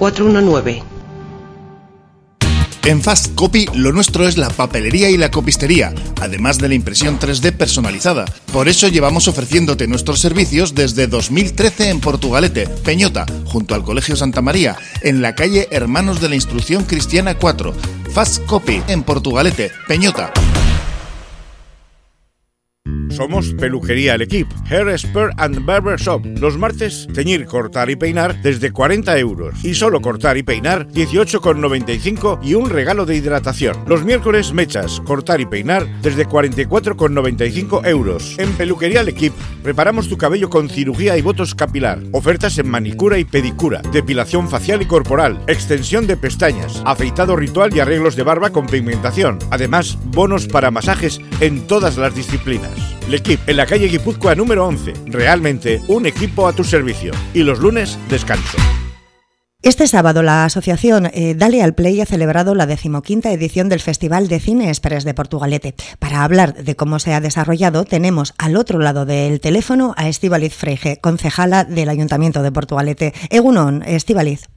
419. En Fast Copy lo nuestro es la papelería y la copistería, además de la impresión 3D personalizada. Por eso llevamos ofreciéndote nuestros servicios desde 2013 en Portugalete, Peñota, junto al Colegio Santa María, en la calle Hermanos de la Instrucción Cristiana 4. Fast Copy en Portugalete, Peñota. Somos Peluquería El Equip, Hair Spur and Barber Shop. Los martes, teñir, cortar y peinar desde 40 euros. Y solo cortar y peinar 18,95 y un regalo de hidratación. Los miércoles, mechas, cortar y peinar desde 44,95 euros. En Peluquería El Equip, preparamos tu cabello con cirugía y votos capilar. Ofertas en manicura y pedicura, depilación facial y corporal, extensión de pestañas, afeitado ritual y arreglos de barba con pigmentación. Además, bonos para masajes en todas las disciplinas. L'Equip, en la calle Guipúzcoa número 11. Realmente un equipo a tu servicio. Y los lunes, descanso. Este sábado la asociación eh, Dale al Play ha celebrado la decimoquinta edición del Festival de Cine Express de Portugalete. Para hablar de cómo se ha desarrollado, tenemos al otro lado del teléfono a Estivaliz Freige, concejala del Ayuntamiento de Portugalete. Egunon, Estivaliz.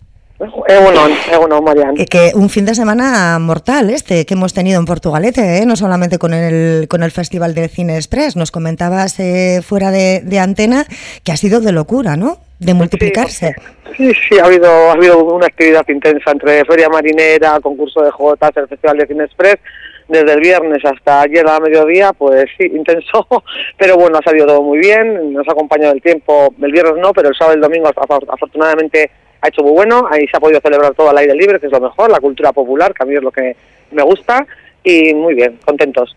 Egunon, Egunon, Marian. Que, que, un fin de semana mortal este que hemos tenido en Portugalete, ¿eh? no solamente con el, con el Festival de Cine Express. Nos comentabas eh, fuera de, de, antena que ha sido de locura, ¿no? De multiplicarse. Sí, sí, ha habido, ha habido una actividad intensa entre Feria Marinera, concurso de Jotas, el Festival de Cine Express desde el viernes hasta ayer a mediodía, pues sí, intenso, pero bueno, ha salido todo muy bien, nos ha acompañado el tiempo, el viernes no, pero el sábado y el domingo afortunadamente ha hecho muy bueno, ahí se ha podido celebrar todo al aire libre, que es lo mejor, la cultura popular, que a mí es lo que me gusta, y muy bien, contentos.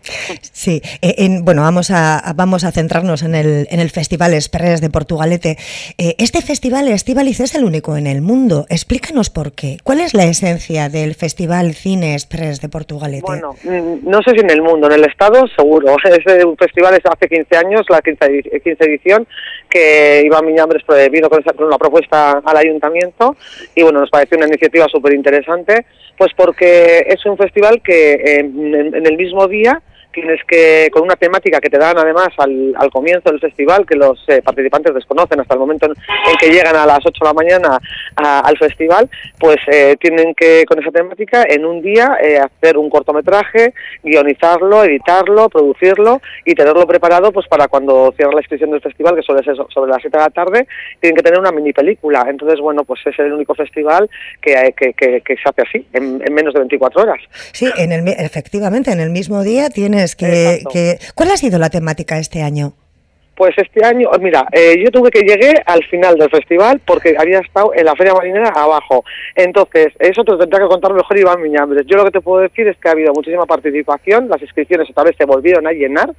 Sí, eh, en, bueno, vamos a, vamos a centrarnos en el, en el Festival Express de Portugalete. Eh, este festival Estivaliz es el único en el mundo. Explícanos por qué. ¿Cuál es la esencia del Festival Cine Express de Portugalete? Bueno, mm, no sé si en el mundo, en el Estado seguro. Es un festival es hace 15 años, la 15, 15 edición, que Iván Miñambres vino con, esa, con una propuesta al ayuntamiento y bueno, nos pareció una iniciativa súper interesante, pues porque es un festival que... Eh, en, el mismo día tienes que, con una temática que te dan además al, al comienzo del festival, que los eh, participantes desconocen hasta el momento en, que llegan a las 8 de la mañana a, al festival, pues eh, tienen que, con esa temática, en un día eh, hacer un cortometraje, guionizarlo, editarlo, producirlo y tenerlo preparado pues para cuando cierre la inscripción del festival, que suele ser sobre las 7 de la tarde, tienen que tener una mini película. Entonces, bueno, pues es el único festival que, que, que, que se hace así, en, en, menos de 24 horas. Sí, en el, efectivamente, en el mismo día tienes que, que, ¿Cuál ha sido la temática este año? Pues este año, mira, eh, yo tuve que llegué al final del festival porque había estado en la Feria Marinera abajo. Entonces, eso te tendrá que contar mejor Iván Miñambres. Yo lo que te puedo decir es que ha habido muchísima participación, las inscripciones otra vez se volvieron a llenar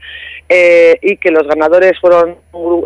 eh, y que los ganadores fueron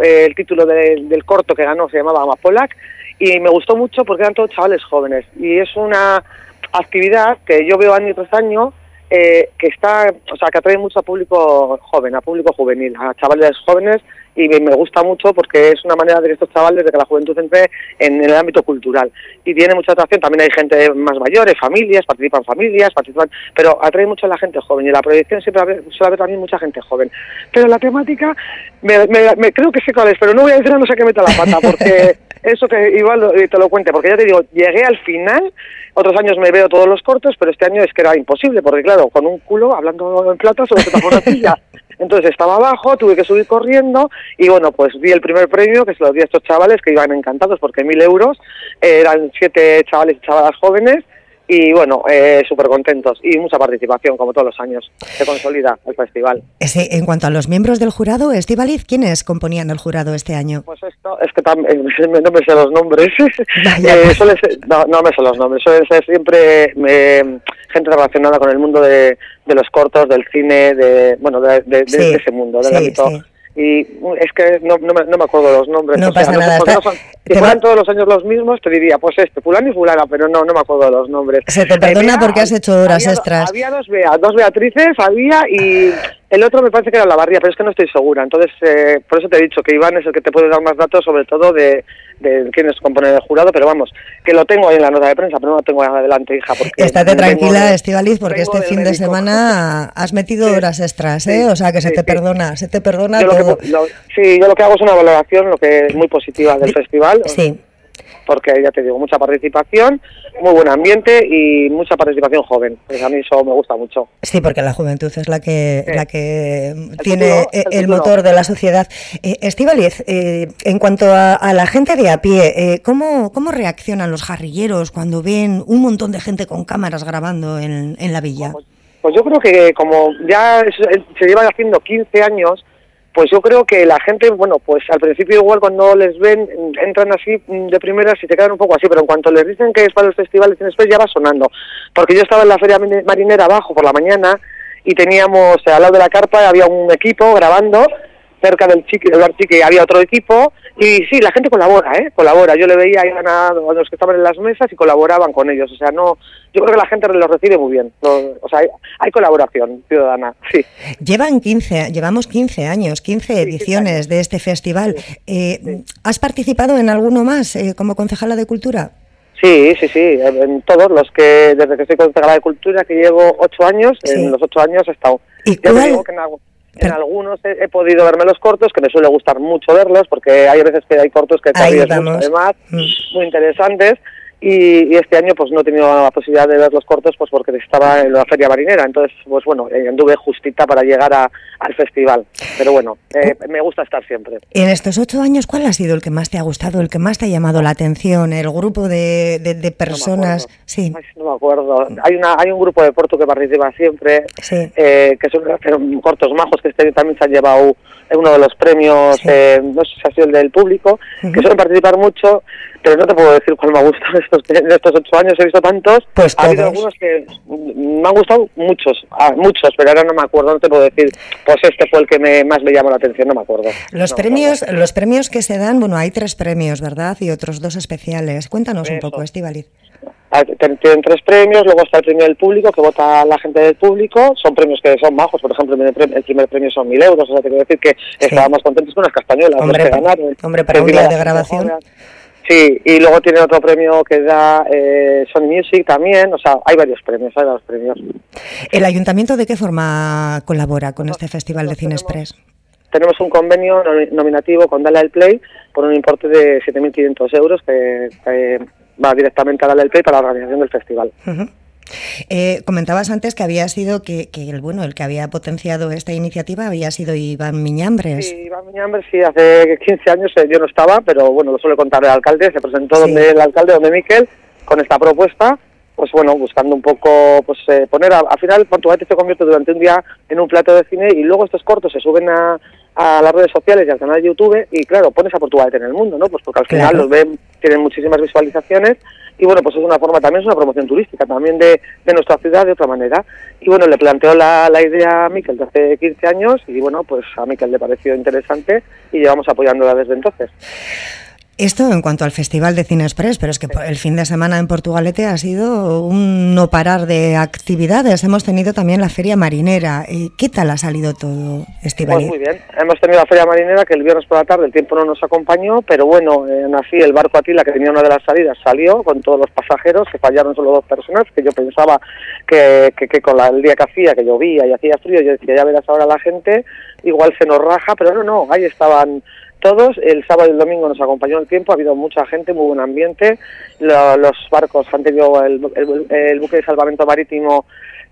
eh, el título de, del corto que ganó se llamaba Amapolac y me gustó mucho porque eran todos chavales jóvenes y es una actividad que yo veo año tras año eh, que está, o sea, que atrae mucho a público joven, a público juvenil, a chavales jóvenes y me, gusta mucho porque es una manera de que estos chavales, de que la juventud entre en, el ámbito cultural y tiene mucha atracción. También hay gente más mayores, familias, participan familias, participan, pero atrae mucho a la gente joven y la proyección siempre suele haber también mucha gente joven. Pero la temática, me, me, me creo que sé cuál es, pero no voy a decir no sé qué meta la pata porque eso que igual te lo cuente, porque ya te digo, llegué al final otros años me veo todos los cortos, pero este año es que era imposible, porque claro, con un culo, hablando en plata, tapó una silla. Entonces estaba abajo, tuve que subir corriendo y bueno, pues vi el primer premio que se lo di a estos chavales que iban encantados porque mil euros, eh, eran siete chavales y chavalas jóvenes y bueno, eh, súper contentos y mucha participación, como todos los años. Se consolida el festival. Sí, en cuanto a los miembros del jurado, Estivaliz, ¿quiénes componían el jurado este año? Pues esto, es que también, no me sé los nombres. eh, ser, no, no, me sé los nombres, suelen ser siempre eh, gente relacionada con el mundo de, de, los cortos, del cine, de bueno, de, de, sí, de ese mundo, del sí, ámbito. Sí y es que no, no, me, no me acuerdo los nombres. No o sea, pasa nada, está- son- si fueran todos los años los mismos, te diría, pues este, fulano y fulana, pero no, no me acuerdo de los nombres. Se te perdona Bea, porque has hecho horas había, extras. Había dos, Bea, dos Beatrices, había, y el otro me parece que era la barría, pero es que no estoy segura. Entonces, eh, por eso te he dicho que Iván es el que te puede dar más datos, sobre todo de, de quiénes componen el jurado, pero vamos, que lo tengo ahí en la nota de prensa, pero no lo tengo adelante, hija. Porque Estate tranquila, Estivaliz, porque este fin de semana has metido horas extras, ¿eh? Sí, O sea que se sí, te sí. perdona, se te perdona Yo lo todo. que, lo- sí, yo lo que hago es una valoración, lo que es muy positiva del De- festival, Sí. porque ya te digo, mucha participación, muy buen ambiente y mucha participación joven. Pues a mí eso me gusta mucho. Sí, porque la juventud es la que, Sí. la que El tiene futuro, el el, motor de la sociedad. Eh, Estíbaliz, eh, en cuanto a, a la gente de a pie, eh, ¿cómo, ¿cómo reaccionan los jarrilleros cuando ven un montón de gente con cámaras grabando en, en la villa? Pues yo creo que como ya se llevan haciendo 15 años, pues yo creo que la gente, bueno, pues al principio igual cuando les ven, entran así de primeras y se quedan un poco así, pero en cuanto les dicen que es para el festival de Cine Express ya va sonando. Porque yo estaba en la feria marinera abajo por la mañana y teníamos eh, al lado de la carpa había un equipo grabando cerca del chiqui, del había otro equipo y sí, la gente colabora, ¿eh? Colabora. Yo le veía, iban a, a los que estaban en las mesas y colaboraban con ellos. O sea, no, yo creo que la gente lo recibe muy bien. O sea, hay, hay colaboración ciudadana, sí. Llevan 15, llevamos 15 años, 15 ediciones de este festival. Eh, ¿Has participado en alguno más eh, como concejala de Cultura? Sí, sí, sí, en todos los que, desde que soy concejala de cultura, que llevo ocho años, en los ocho años he estado. ¿Y Ya cuál- digo que en, algunos he, he podido verme los cortos, que me suele gustar mucho verlos, porque hay veces que hay cortos que vamos. además, Mm. muy interesantes. Y, y este año pues no he tenido la posibilidad de ver los cortos pues porque estaba en la feria marinera entonces pues bueno eh, anduve justita para llegar a- al festival pero bueno eh, me gusta estar siempre En estos ocho años, ¿cuál ha sido el que más te ha gustado, el que más te ha llamado la atención? ¿El grupo de, de- de personas? sí, Ay, no me acuerdo. Hay una hay un grupo de Porto que participa siempre, sí. eh, que son cortos majos, que este también se han llevado uno de los premios, Sí. eh, no sé si ha sido el del público, que suelen participar mucho, pero no te puedo decir cuál me ha gustado en estos, ocho años, he visto tantos. Pues ha habido algunos que me han gustado muchos, ah, muchos, pero ahora no me acuerdo, no te puedo decir, pues este fue el que me, más me llamó la atención, no me acuerdo. Los No premios, los premios que se dan, bueno, hay tres premios, ¿verdad? Y otros dos especiales. Cuéntanos un poco, Estivaliz. Ah, Tienen tres premios, luego está el premio del público, que vota la gente del público. Son premios que son bajos, por ejemplo, el primer premio, son mil euros. O sea, te quiero decir que estábamos contentos con las castañuelas Hombre, que ganaron. hombre, para un día de grabación. Sí, y luego tiene otro premio que da eh, Sony Music también. O sea, hay varios premios, hay varios premios. ¿El ayuntamiento de qué forma colabora con este Festival de Cine Express? Tenemos un convenio nomi- nominativo con Dala del Play por un importe de 7.500 euros que, que va directamente a Dala del Play para la organización del festival. Ujú. Eh, comentabas antes que había sido que, que el bueno el que había potenciado esta iniciativa había sido Iván Miñambres. Sí, Iván Miñambres, sí, hace 15 años eh, yo no estaba, pero bueno, lo suele contar el alcalde, se presentó Sí. donde el alcalde, donde Miquel, con esta propuesta, pues bueno, buscando un poco, pues eh, poner, a- al final Portugalete se convierte durante un día en un plato de cine y luego estos cortos se suben a, a las redes sociales y al canal de YouTube y claro, pones a Portugalete en el mundo, ¿no? Pues porque al final Claro. los ven, tienen muchísimas visualizaciones y bueno, pues es una forma, también es una promoción turística, también de, de nuestra ciudad de otra manera. Y bueno, le planteó la, la idea a Miquel de hace 15 años y bueno, pues a Miquel le pareció interesante y llevamos apoyándola desde entonces. Esto en cuanto al Festival de Cine Express, pero es que el fin de semana en Portugalete ha sido un no parar de actividades. Hemos tenido también la Feria Marinera. Eh, ¿Qué tal ha salido todo, Pues Estivali? muy bien, hemos tenido la feria marinera que el viernes por la tarde el tiempo no nos acompañó, pero bueno, en así el barco Atila que tenía una de las salidas salió con todos los pasajeros, que fallaron solo dos personas, que yo pensaba que, que, que con la- el día que hacía, que llovía y hacía frío, yo decía, ya verás ahora la gente, igual se nos raja, pero no, no, ahí estaban todos, el sábado y el domingo nos acompañó el tiempo, ha habido mucha gente, muy buen ambiente, Lo- los barcos han tenido el, el- el buque de salvamento marítimo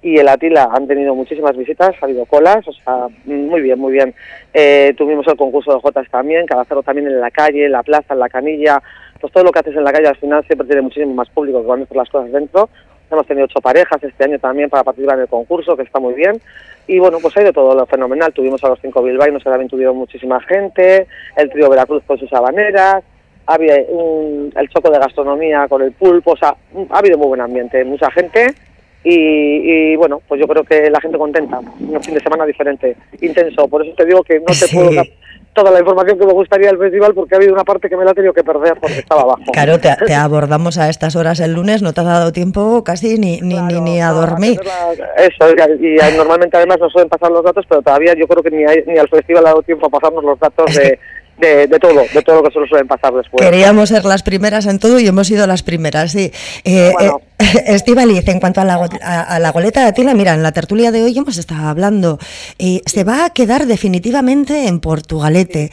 y el Atila han tenido muchísimas visitas, ha habido colas, o sea, muy bien, muy bien. Eh, tuvimos el concurso de Jotas también, cada hacerlo también en la calle, en la plaza, en la canilla, pues todo lo que haces en la calle al final siempre tiene muchísimo más público que cuando haces las cosas dentro. Hemos tenido ocho parejas este año también para participar en el concurso, que está muy bien. Y bueno, pues ha ido todo lo fenomenal. Tuvimos a los cinco bilbaínos, que también tuvieron muchísima gente, el trío Veracruz con sus habaneras, había un- el choco de gastronomía con el pulpo, o sea, ha habido muy buen ambiente, mucha gente y, y, bueno, pues yo creo que la gente contenta, un fin de semana diferente, intenso, por eso te digo que no te Sí. puedo toda la información que me gustaría del festival porque ha habido una parte que me la he tenido que perder porque estaba abajo. Claro, te, abordamos a estas horas el lunes, no te ha dado tiempo casi ni, ni, ni, a dormir. eso, y, normalmente además no suelen pasar los datos, pero todavía yo creo que ni, ni al festival ha dado tiempo a pasarnos los datos de de, todo, de todo lo que se suelen pasar después. Queríamos ser las primeras en todo y hemos sido las primeras, sí. Eh, bueno. Eh, en cuanto a la, a, la goleta de Atila, mira, en la tertulia de hoy hemos estado hablando, eh, se va a quedar definitivamente en Portugalete.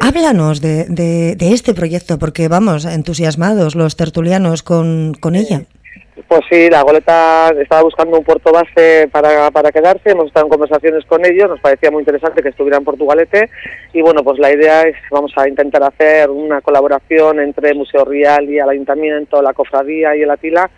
Háblanos de, de, de, este proyecto, porque vamos, entusiasmados los tertulianos con, con ella. Pues sí, la goleta estaba buscando un puerto base para, para quedarse, hemos estado en conversaciones con ellos, nos parecía muy interesante que estuviera en Portugalete y bueno, pues la idea es, vamos a intentar hacer una colaboración entre Museo Real y el Ayuntamiento, la Cofradía y el Atila,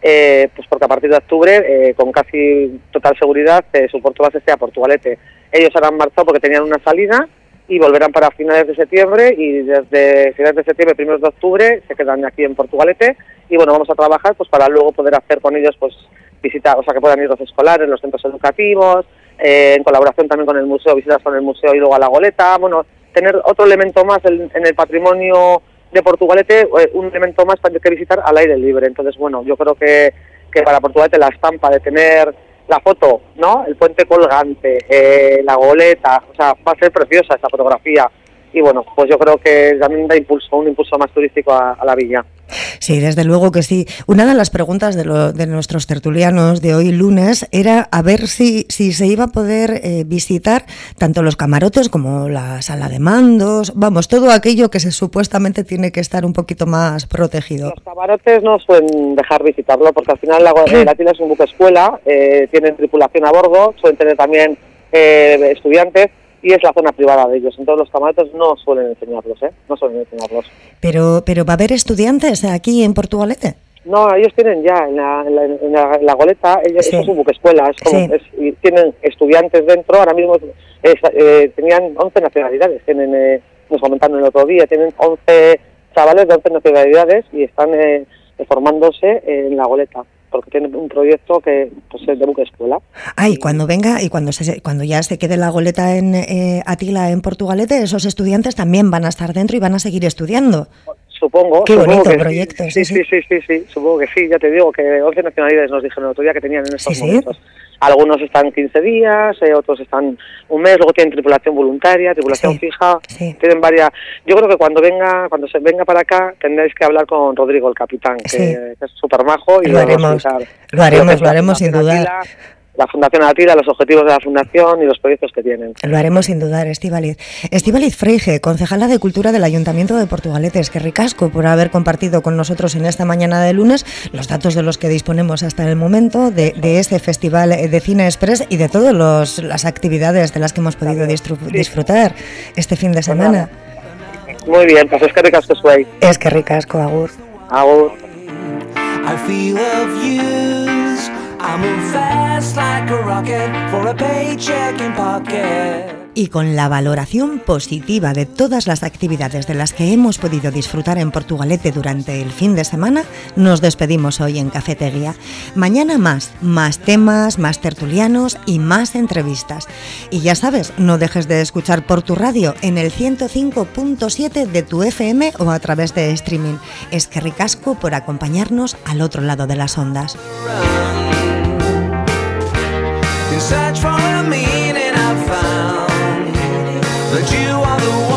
eh, pues porque a partir de octubre, eh, con casi total seguridad, eh, su puerto base sea Portugalete. Ellos han marchado porque tenían una salida y volverán para finales de septiembre y desde finales de septiembre, primeros de octubre, se quedan aquí en Portugalete y bueno, vamos a trabajar pues para luego poder hacer con ellos pues visitar, o sea, que puedan ir los escolares, los centros educativos, eh, en colaboración también con el museo, visitas con el museo y luego a la goleta, bueno, tener otro elemento más en, el patrimonio de Portugalete, eh, un elemento más para que visitar al aire libre. Entonces, bueno, yo creo que, que para Portugalete la estampa de tener la foto, ¿no? El puente colgante, eh, la goleta, o sea, va a ser preciosa esa fotografía. Y bueno, pues yo creo que también da impulso, un impulso más turístico a la villa. Sí, desde luego que sí. Una de las preguntas de, lo, de nuestros tertulianos de hoy lunes era a ver si, si se iba a poder eh, visitar tanto los camarotes como la sala de mandos, vamos, todo aquello que se supuestamente tiene que estar un poquito más protegido. Los camarotes no suelen dejar visitarlo porque al final la, la tienda es un buque escuela, eh, tienen tripulación a bordo, suelen tener también eh, estudiantes y es la zona privada de ellos. Entonces los camarotes no suelen enseñarlos, ¿eh? No suelen enseñarlos. Pero, pero ¿va a haber estudiantes aquí en Portugalete? No, ellos tienen ya en la, en la, goleta, ellos, es un buque escuela, es como, y tienen estudiantes dentro, ahora mismo eh, tenían 11 nacionalidades, tienen, eh, nos comentaron el otro día, tienen 11 chavales de 11 nacionalidades y están eh, formándose en la goleta porque tiene un proyecto que pues, es de buque escuela. Ah, y cuando venga y cuando se, cuando ya se quede la goleta en eh, Atila en Portugalete, esos estudiantes también van a estar dentro y van a seguir estudiando. Supongo. Qué bonito proyecto. Sí sí sí. sí sí, supongo que sí, ya te digo que 11 nacionalidades nos dijeron el otro día que tenían en estos momentos. Algunos están 15 días, eh, otros están un mes, luego tienen tripulación voluntaria, tripulación fija, tienen varias. Yo creo que cuando venga, cuando se venga para acá, tendréis que hablar con Rodrigo, el capitán, que, es súper majo y lo haremos, lo haremos, lo haremos sin duda la Fundación Atila, los objetivos de la Fundación y los proyectos que tienen. Lo haremos sin dudar, Estivaliz. Estivaliz Freige, concejala de Cultura del Ayuntamiento de Portugalete. Es que ricasco por haber compartido con nosotros en esta mañana de lunes los datos de los que disponemos hasta el momento de, este Festival de Cine Express y de todas las actividades de las que hemos podido disfrutar este fin de pues semana. Muy bien, pues es que ricasco, Suey. Es que ricasco, Agur. Agur. Y con la valoración positiva de todas las actividades de las que hemos podido disfrutar en Portugalete durante el fin de semana, nos despedimos hoy en Cafetería. Mañana más, más temas, más tertulianos y más entrevistas. Y ya sabes, no dejes de escuchar por tu radio en el 105.7 de tu FM o a través de streaming. Es que ricasco por acompañarnos al otro lado de las ondas. In search for a meaning I found that you are the one.